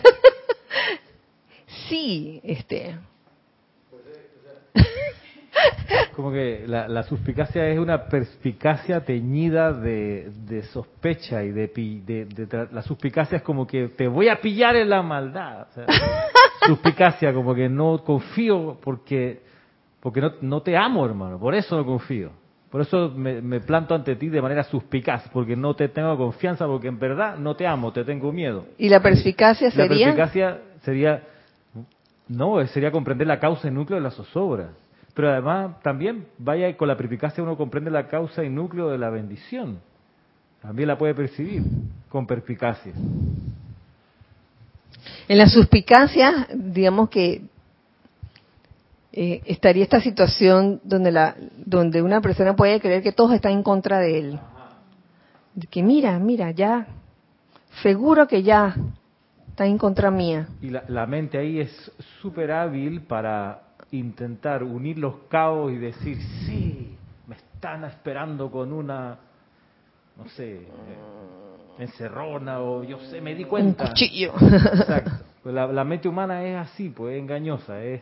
sí, este. Como que la, la suspicacia es una perspicacia teñida de, de sospecha y de, de- de La suspicacia es como que te voy a pillar en la maldad. o sea, suspicacia, como que no confío porque porque no, no te amo, hermano. Por eso no confío. Por eso me, me planto ante ti de manera suspicaz, porque no te tengo confianza, porque en verdad no te amo, te tengo miedo. ¿Y la perspicacia La sería? perspicacia sería, no, sería comprender la causa y núcleo de la zozobra. Pero además también, vaya, con la perspicacia uno comprende la causa y núcleo de la bendición. También la puede percibir con perspicacia. En la suspicacia, digamos que eh, estaría esta situación donde la donde una persona puede creer que todos están en contra de él. Que mira, mira, ya, seguro que ya está en contra mía. Y la, la mente ahí es súper hábil para intentar unir los cabos y decir, sí, me están esperando con una, no sé, eh, encerrona o yo sé, me di Un cuenta. cuchillo. Exacto. Pues la, la mente humana es así, pues es engañosa, es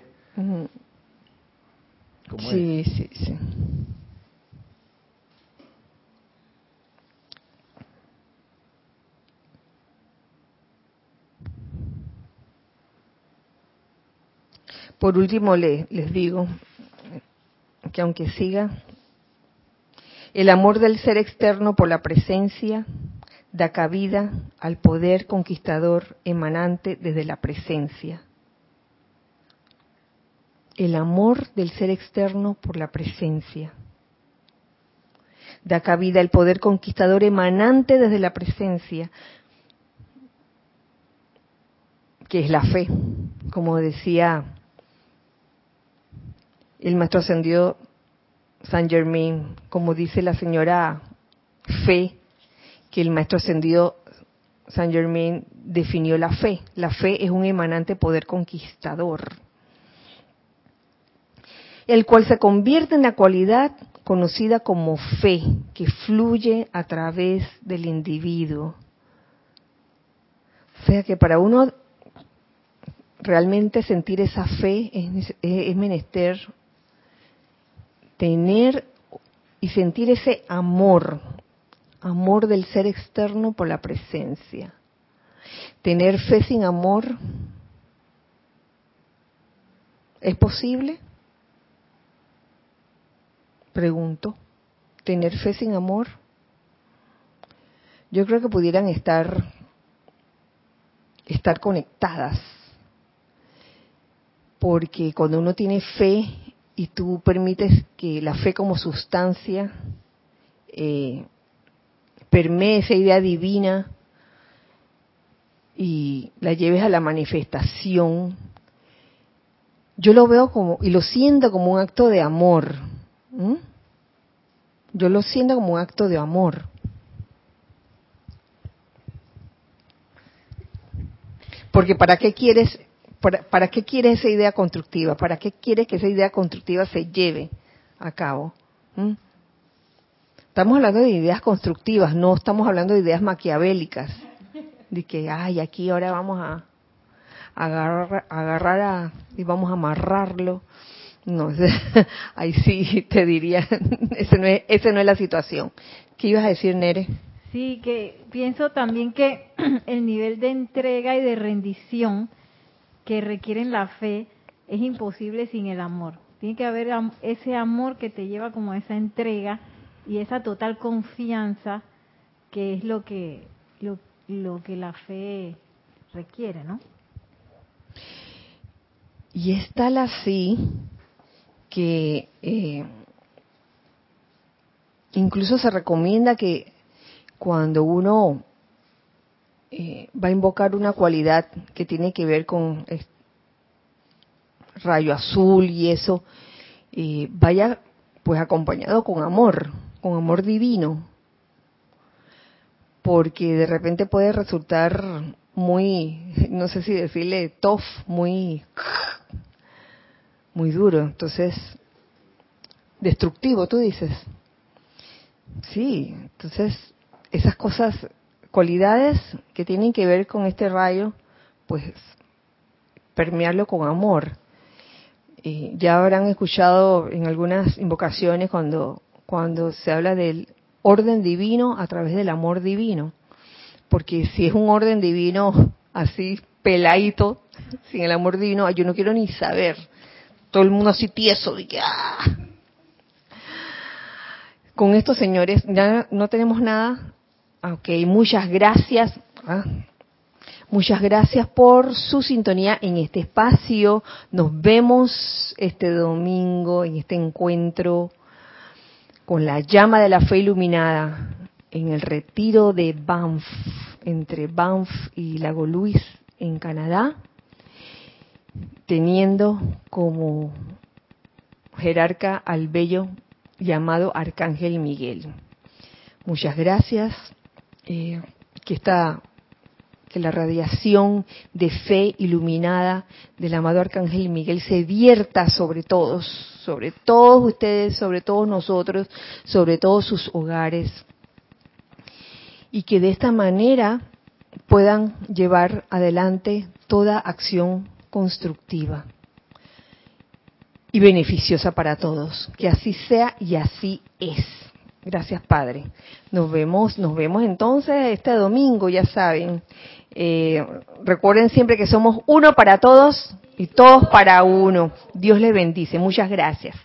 como es. sí, sí, sí. Por último, le- les digo que aunque siga, el amor del ser externo por la presencia da cabida al poder conquistador emanante desde la presencia. El amor del ser externo por la presencia da cabida al poder conquistador emanante desde la presencia, que es la fe, como decía el maestro ascendió San Germain, como dice la señora Fe, que el maestro ascendió San Germain definió la fe. La fe es un emanante poder conquistador, el cual se convierte en la cualidad conocida como fe, que fluye a través del individuo. O sea que para uno realmente sentir esa fe es menester tener y sentir ese amor, amor del ser externo por la presencia. Tener fe sin amor, ¿es posible? Pregunto, ¿tener fe sin amor? Yo creo que pudieran estar estar conectadas. Porque cuando uno tiene fe y tú permites que la fe como sustancia eh, permee esa idea divina y la lleves a la manifestación, yo lo veo como y lo siento como un acto de amor. Yo lo siento como un acto de amor. Porque ¿para qué quieres para, qué quieres esa idea constructiva? ¿Para qué quieres que esa idea constructiva se lleve a cabo? ¿Mm? Estamos hablando de ideas constructivas, no estamos hablando de ideas maquiavélicas. De que, ay, aquí ahora vamos a agarrar, agarrar y vamos a amarrarlo. No, ahí sí te diría, ese no, es, ese no es la situación. ¿Qué ibas a decir, Nere? Sí, que pienso también que el nivel de entrega y de rendición que requieren la fe es imposible sin el amor. Tiene que haber ese amor que te lleva como a esa entrega y esa total confianza que es lo que lo, que la fe requiere, ¿no? Y es tal así que eh, incluso se recomienda que cuando uno eh, va a invocar una cualidad que tiene que ver con rayo azul y eso, eh, vaya pues acompañado con amor, con amor divino, porque de repente puede resultar muy, no sé si decirle tough, muy, muy duro, entonces, destructivo, tú dices. Sí, entonces esas cosas cualidades que tienen que ver con este rayo, pues permearlo con amor. y ya habrán escuchado en algunas invocaciones cuando, cuando se habla del orden divino a través del amor divino. Porque si es un orden divino así peladito, sin el amor divino, yo no quiero ni saber. Todo el mundo así tieso, de que, ¡ah! Con estos señores ya no tenemos nada Ok, muchas gracias. Ah, muchas gracias por su sintonía en este espacio. Nos vemos este domingo en este encuentro con la llama de la fe iluminada en el retiro de Banff, entre Banff y Lago Luis en Canadá, teniendo como jerarca al bello llamado Arcángel Miguel. Muchas gracias eh, que esta que la radiación de fe iluminada del amado Arcángel Miguel se vierta sobre todos, sobre todos ustedes, sobre todos nosotros, sobre todos sus hogares, y que de esta manera puedan llevar adelante toda acción constructiva y beneficiosa para todos. Que así sea y así es. Gracias, Padre. Nos vemos, nos vemos entonces este domingo, ya saben. Eh, recuerden siempre que somos uno para todos y todos para uno. Dios les bendice. Muchas gracias.